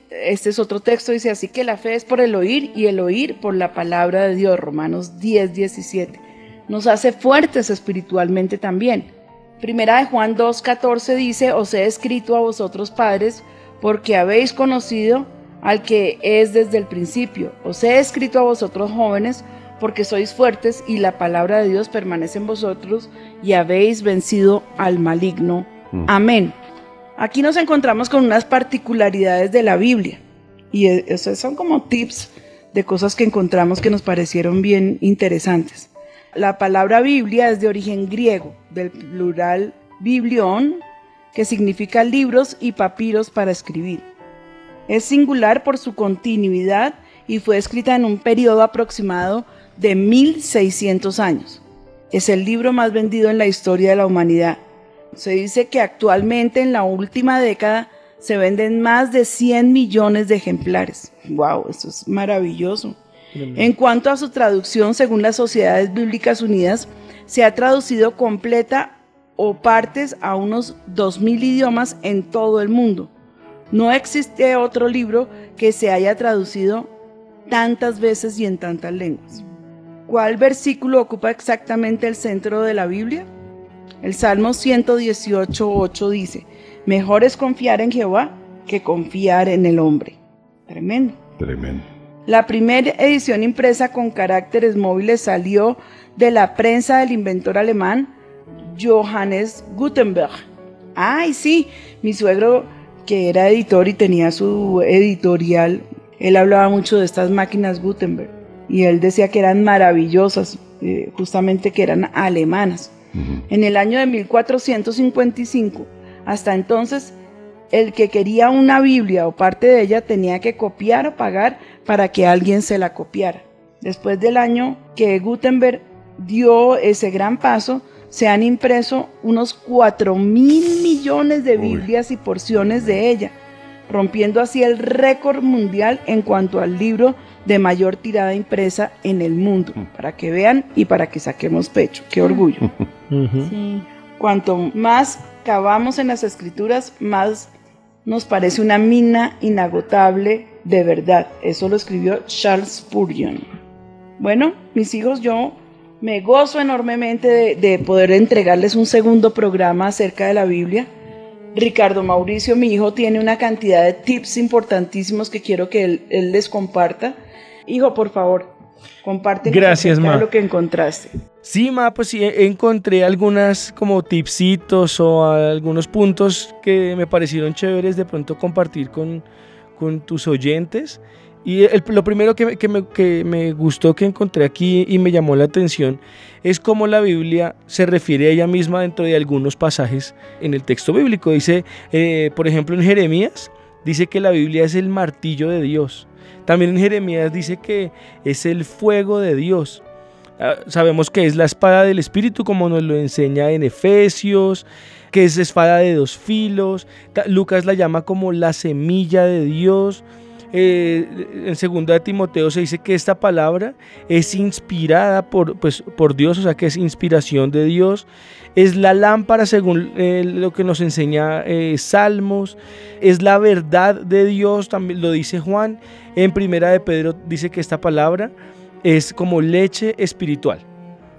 Este es otro texto, dice, así que la fe es por el oír y el oír por la palabra de Dios, Romanos 10, 17. Nos hace fuertes espiritualmente también. Primera de Juan 2, 14 dice, os he escrito a vosotros padres porque habéis conocido al que es desde el principio. Os he escrito a vosotros jóvenes porque sois fuertes y la palabra de Dios permanece en vosotros y habéis vencido al maligno. Amén. Aquí nos encontramos con unas particularidades de la Biblia y esos son como tips de cosas que encontramos que nos parecieron bien interesantes. La palabra Biblia es de origen griego, del plural biblion, que significa libros y papiros para escribir. Es singular por su continuidad y fue escrita en un periodo aproximado de 1600 años. Es el libro más vendido en la historia de la humanidad. Se dice que actualmente en la última década se venden más de 100 millones de ejemplares. ¡Wow! Eso es maravilloso. En cuanto a su traducción, según las Sociedades Bíblicas Unidas, se ha traducido completa o partes a unos 2.000 idiomas en todo el mundo. No existe otro libro que se haya traducido tantas veces y en tantas lenguas. ¿Cuál versículo ocupa exactamente el centro de la Biblia? El Salmo 118.8 dice, mejor es confiar en Jehová que confiar en el hombre. Tremendo. Tremendo. La primera edición impresa con caracteres móviles salió de la prensa del inventor alemán Johannes Gutenberg. Ay, sí, mi suegro que era editor y tenía su editorial, él hablaba mucho de estas máquinas Gutenberg y él decía que eran maravillosas, eh, justamente que eran alemanas. En el año de 1455, hasta entonces, el que quería una Biblia o parte de ella tenía que copiar o pagar para que alguien se la copiara. Después del año que Gutenberg dio ese gran paso, se han impreso unos 4 mil millones de Uy. Biblias y porciones de ella, rompiendo así el récord mundial en cuanto al libro de mayor tirada impresa en el mundo, para que vean y para que saquemos pecho. Qué orgullo. (laughs) Sí. Cuanto más cavamos en las escrituras, más nos parece una mina inagotable de verdad. Eso lo escribió Charles Spurgeon. Bueno, mis hijos, yo me gozo enormemente de, de poder entregarles un segundo programa acerca de la Biblia. Ricardo Mauricio, mi hijo, tiene una cantidad de tips importantísimos que quiero que él, él les comparta. Hijo, por favor, comparte Gracias, ma. lo que encontraste. Sí, ma, pues sí, e- encontré algunas como tipsitos o algunos puntos que me parecieron chéveres de pronto compartir con, con tus oyentes. Y el- lo primero que, me- que me, que me gustó que encontré aquí y me llamó la atención es cómo la Biblia se refiere a ella misma dentro de algunos pasajes en el texto bíblico. Dice, eh, por ejemplo, en Jeremías, dice que la Biblia es el martillo de Dios. También en Jeremías dice que es el fuego de Dios. Ah, Sabemos que es la espada del Espíritu, como nos lo enseña en Efesios, que es espada de dos filos. Lucas la llama como la semilla de Dios. Eh, en segunda de Timoteo se dice que esta palabra es inspirada por, pues, por Dios, o sea que es inspiración de Dios. Es la lámpara según eh, lo que nos enseña eh, Salmos. Es la verdad de Dios, también lo dice Juan. En primera de Pedro dice que esta palabra es como leche espiritual.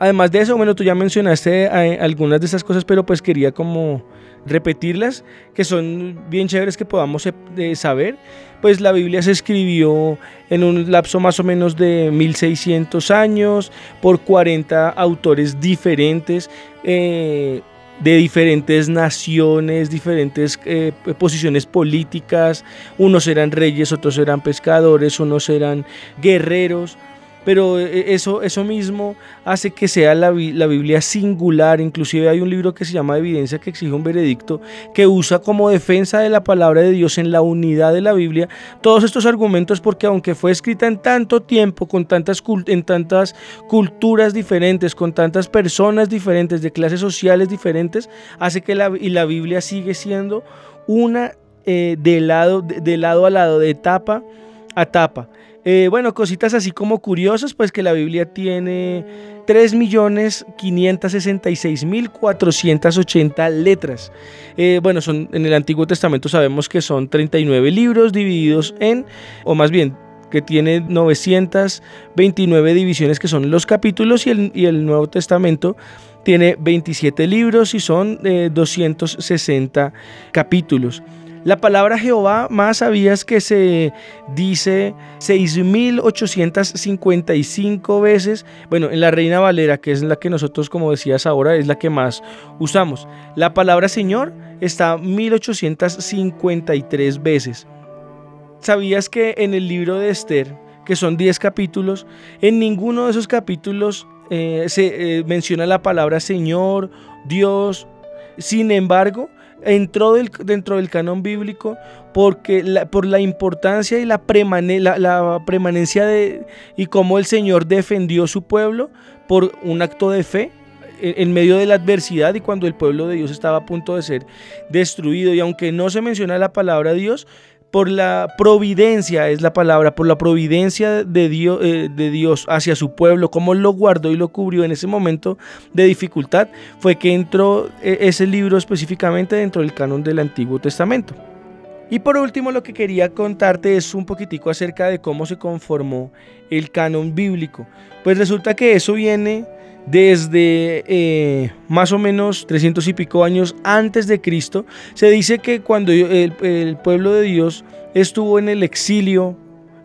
Además de eso, bueno, tú ya mencionaste eh, algunas de esas cosas, pero pues quería como repetirlas, que son bien chéveres que podamos eh, saber. Pues la Biblia se escribió en un lapso más o menos de 1600 años por 40 autores diferentes. eh, de diferentes naciones, diferentes eh, posiciones políticas. Unos eran reyes, otros eran pescadores, unos eran guerreros. Pero eh, eso, eso mismo hace que sea la, la Biblia singular. Inclusive hay un libro que se llama Evidencia que exige un veredicto que usa como defensa de la palabra de Dios en la unidad de la Biblia todos estos argumentos porque aunque fue escrita en tanto tiempo, con tantas, en tantas culturas diferentes, con tantas personas diferentes, de clases sociales diferentes, hace que la, y la Biblia sigue siendo una eh, de, lado, de, de lado a lado, de etapa a etapa. Eh, bueno, cositas así como curiosas, pues que la Biblia tiene 3.566.480 letras. Eh, bueno, son, en el Antiguo Testamento sabemos que son 39 libros divididos en, o más bien, que tiene 929 divisiones que son los capítulos y el, y el Nuevo Testamento tiene 27 libros y son eh, 260 capítulos. La palabra Jehová más sabías que se dice 6.855 veces. Bueno, en la Reina Valera, que es la que nosotros, como decías ahora, es la que más usamos. La palabra Señor está 1.853 veces. ¿Sabías que en el libro de Esther, que son 10 capítulos, en ninguno de esos capítulos eh, se eh, menciona la palabra Señor, Dios? Sin embargo, entró del- dentro del canon bíblico porque la- por la importancia y la, permanencia de y cómo el Señor defendió su pueblo por un acto de fe en medio de la adversidad y cuando el pueblo de Dios estaba a punto de ser destruido. Y aunque no se menciona la palabra Dios por la providencia es la palabra, por la providencia de Dios, eh, hacia su pueblo, cómo lo guardó y lo cubrió en ese momento de dificultad, fue que entró eh, ese libro específicamente dentro del canon del Antiguo Testamento. Y por último, lo que quería contarte es un poquitico acerca de cómo se conformó el canon bíblico. Pues resulta que eso viene desde eh, más o menos 300 y pico años antes de Cristo. Se dice que cuando el, pueblo de Dios estuvo en el exilio,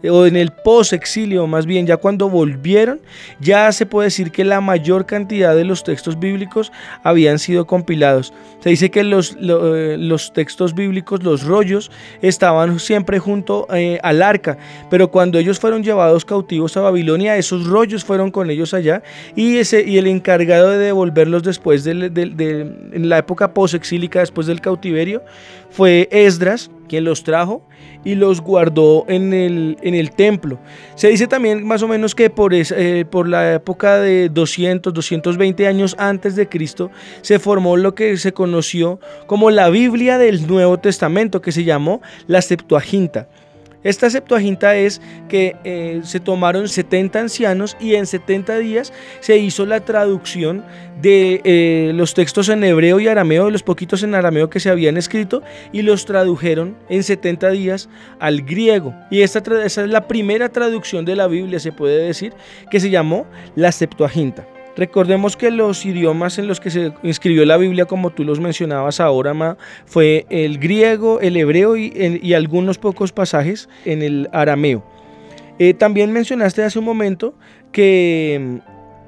o en el post-exilio más bien, ya cuando volvieron, ya se puede decir que la mayor cantidad de los textos bíblicos habían sido compilados. Se dice que los, lo- eh, textos bíblicos, los rollos, estaban siempre junto eh, al arca, pero cuando ellos fueron llevados cautivos a Babilonia, esos rollos fueron con ellos allá y, ese, y el encargado de devolverlos después de, en la época post-exílica, después del cautiverio, fue Esdras quien los trajo y los guardó en el, en el templo. Se dice también más o menos que por, eh, por la época de 200, 220 años antes de Cristo se formó lo que se conoció como la Biblia del Nuevo Testamento, que se llamó la Septuaginta. Esta Septuaginta es que eh, se tomaron 70 ancianos y en 70 días se hizo la traducción de eh, los textos en hebreo y arameo, de los poquitos en arameo que se habían escrito, y los tradujeron en 70 días al griego. Y esta, esa es la primera traducción de la Biblia, se puede decir, que se llamó la Septuaginta. Recordemos que los idiomas en los que se escribió la Biblia, como tú los mencionabas ahora, Ma, fue el griego, el hebreo y, algunos pocos pasajes en el arameo. Eh, también mencionaste hace un momento que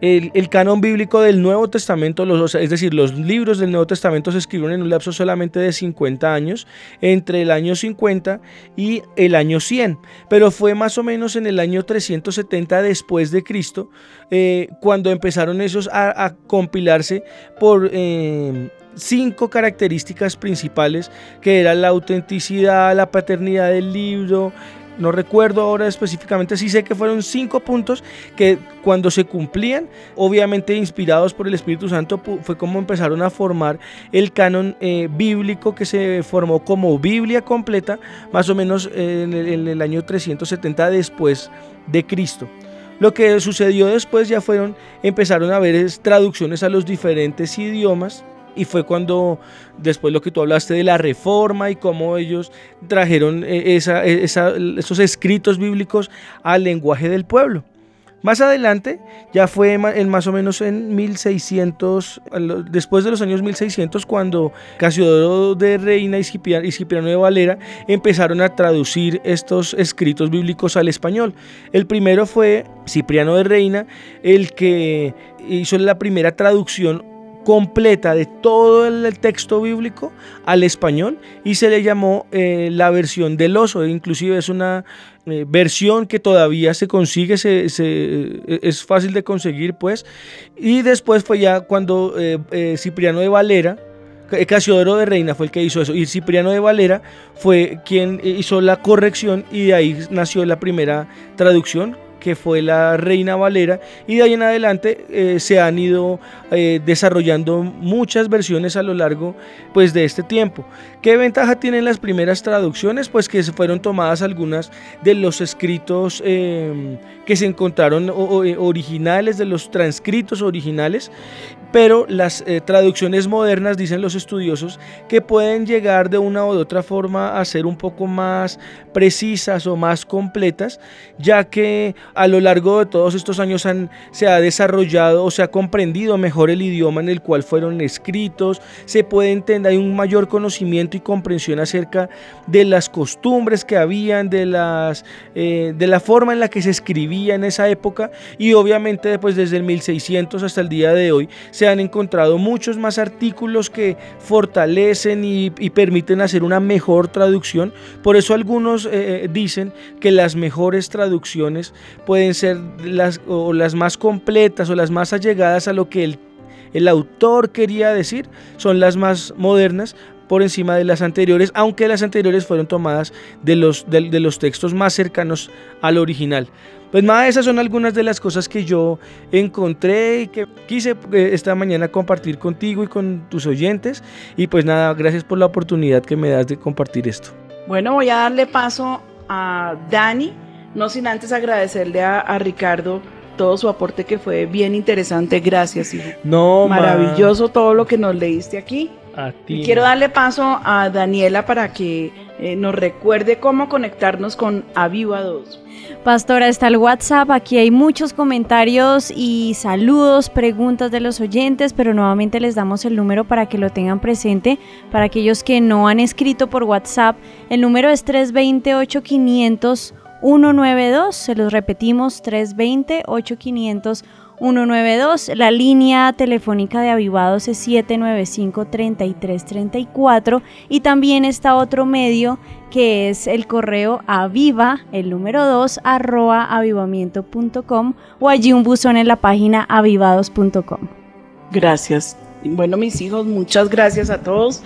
el, canon bíblico del Nuevo Testamento, es decir, los libros del Nuevo Testamento se escribieron en un lapso solamente de 50 años, entre el año 50 y el año 100, pero fue más o menos en el año 370 después de Cristo, eh, cuando empezaron esos a, compilarse por... eh, cinco características principales que era la autenticidad, la paternidad del libro, no recuerdo ahora específicamente, sí sé que fueron cinco puntos que cuando se cumplían, obviamente inspirados por el Espíritu Santo, fue como empezaron a formar el canon eh, bíblico que se formó como Biblia completa, más o menos eh, en, el, en el año 370 después de Cristo. Lo que sucedió después ya fueron, empezaron a haber es traducciones a los diferentes idiomas y fue cuando después lo que tú hablaste de la reforma y cómo ellos trajeron eh, esa- esos escritos bíblicos al lenguaje del pueblo. Más adelante, ya fue en más o menos en 1600, a lo- después de los años 1600, cuando Casiodoro de Reina y Cipriano de Valera empezaron a traducir estos escritos bíblicos al español. El primero fue Cipriano de Reina, el que hizo la primera traducción completa de todo el texto bíblico al español y se le llamó eh, la versión del oso. Inclusive es una eh, versión que todavía se consigue, se- eh, es fácil de conseguir pues. Y después fue ya cuando Cipriano de Valera, Casiodoro de Reina fue el que hizo eso y Cipriano de Valera fue quien hizo la corrección y de ahí nació la primera traducción que fue la Reina Valera y de ahí en adelante eh, se han ido eh, desarrollando muchas versiones a lo largo pues de este tiempo. ¿Qué ventaja tienen las primeras traducciones? Pues que se fueron tomadas algunas de los escritos eh, que se encontraron originales, de los transcritos originales, pero las eh, traducciones modernas, dicen los estudiosos, que pueden llegar de una u otra forma a ser un poco más precisas o más completas, ya que a lo largo de todos estos años se ha desarrollado o se ha comprendido mejor el idioma en el cual fueron escritos, se puede entender, hay un mayor conocimiento y comprensión acerca de las costumbres que habían, de, las, eh, de la forma en la que se escribía en esa época y obviamente después desde el 1600 hasta el día de hoy se han encontrado muchos más artículos que fortalecen y, permiten hacer una mejor traducción. Por eso algunos eh, dicen que las mejores traducciones pueden ser las, o las más completas o las más allegadas a lo que el, el autor quería decir, son las más modernas por encima de las anteriores, aunque las anteriores fueron tomadas de los, de los textos más cercanos al original. Pues nada, esas son algunas de las cosas que yo encontré y que quise eh, esta mañana compartir contigo y con tus oyentes. Y pues nada, gracias por la oportunidad que me das de compartir esto. Bueno, voy a darle paso a Dani, no sin antes agradecerle a, a Ricardo todo su aporte que fue bien interesante. Gracias, hijo. No, ma, Maravilloso todo lo que nos leíste aquí. A ti. Y quiero darle paso a Daniela para que eh, nos recuerde cómo conectarnos con Aviva 2. Pastora, está el WhatsApp, aquí hay muchos comentarios y saludos, preguntas de los oyentes, pero nuevamente les damos el número para que lo tengan presente. Para aquellos que no han escrito por WhatsApp, el número es 320-8500-192, se los repetimos, 320-8500. 192. La línea telefónica de Avivados es 795-3334 y también está otro medio que es el correo aviva, el número 2, arroba avivamiento.com o allí un buzón en la página avivados.com. Gracias. Bueno, mis hijos, muchas gracias a todos.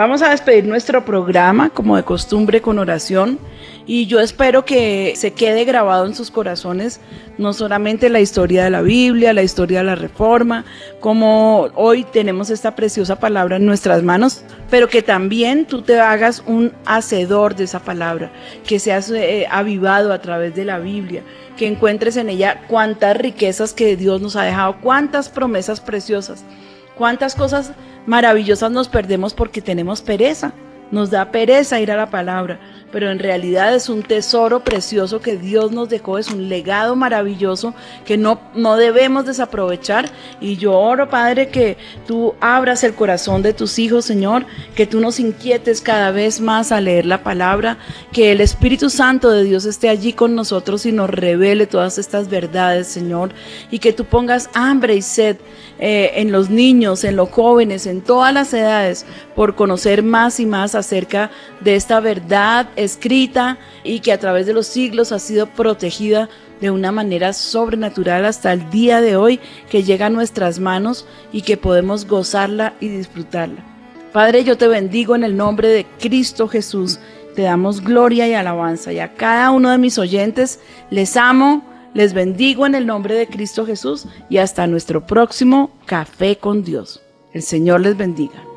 Vamos a despedir nuestro programa, como de costumbre, con oración. Y yo espero que se quede grabado en sus corazones no solamente la historia de la Biblia, la historia de la Reforma, como hoy tenemos esta preciosa palabra en nuestras manos, pero que también tú te hagas un hacedor de esa palabra, que seas eh, avivado a través de la Biblia, que encuentres en ella cuántas riquezas que Dios nos ha dejado, cuántas promesas preciosas. ¿Cuántas cosas maravillosas nos perdemos porque tenemos pereza? Nos da pereza ir a la palabra, pero en realidad es un tesoro precioso que Dios nos dejó, es un legado maravilloso que no, no debemos desaprovechar. Y yo oro, Padre, que tú abras el corazón de tus hijos, Señor, que tú nos inquietes cada vez más a leer la palabra, que el Espíritu Santo de Dios esté allí con nosotros y nos revele todas estas verdades, Señor, y que tú pongas hambre y sed eh, en los niños, en los jóvenes, en todas las edades, por conocer más y más acerca de esta verdad escrita y que a través de los siglos ha sido protegida de una manera sobrenatural hasta el día de hoy que llega a nuestras manos y que podemos gozarla y disfrutarla. Padre, yo te bendigo en el nombre de Cristo Jesús. Te damos gloria y alabanza. Y a cada uno de mis oyentes les amo, les bendigo en el nombre de Cristo Jesús y hasta nuestro próximo café con Dios. El Señor les bendiga.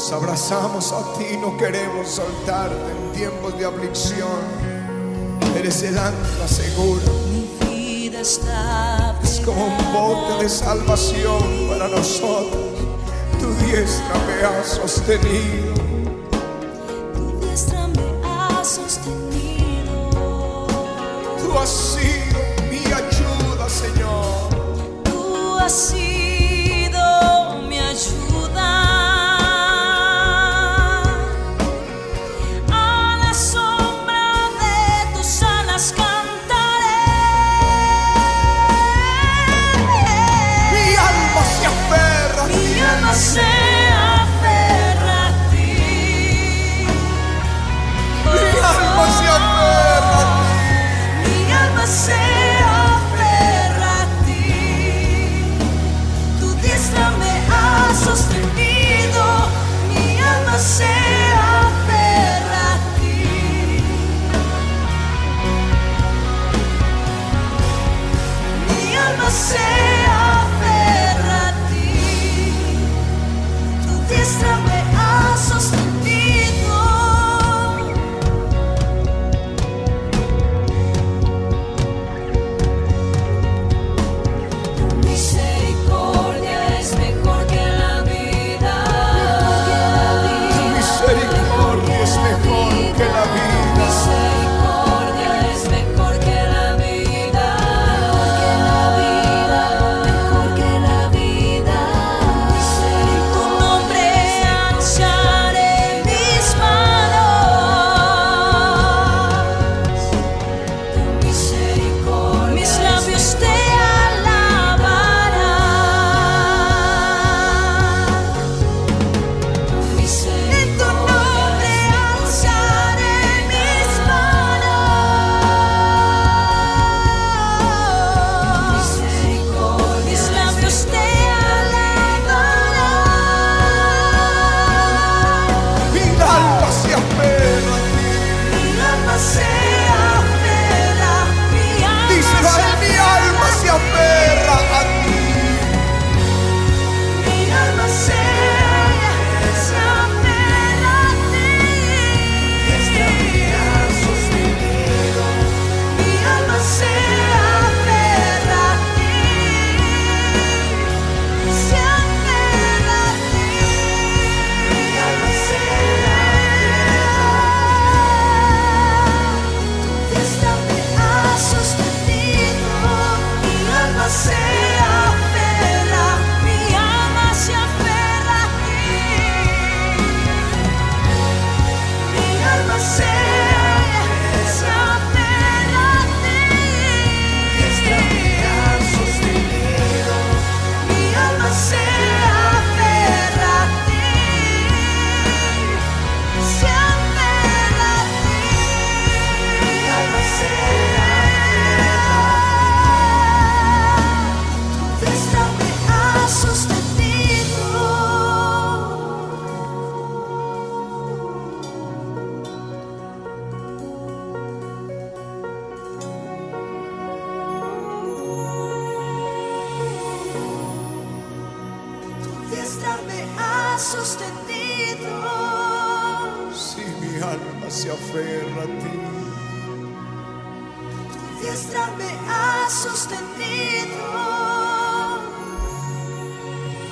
Nos abrazamos a ti, no queremos soltarte en tiempos de aflicción. Eres el ancla segura. Mi vida está es como un bote de salvación para nosotros. Tu diestra me ha sostenido. Tu diestra me ha sostenido. Tú has sido mi ayuda, Señor. Tú has sido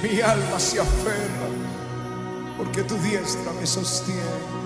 Mi alma se aferra porque tu diestra me sostiene.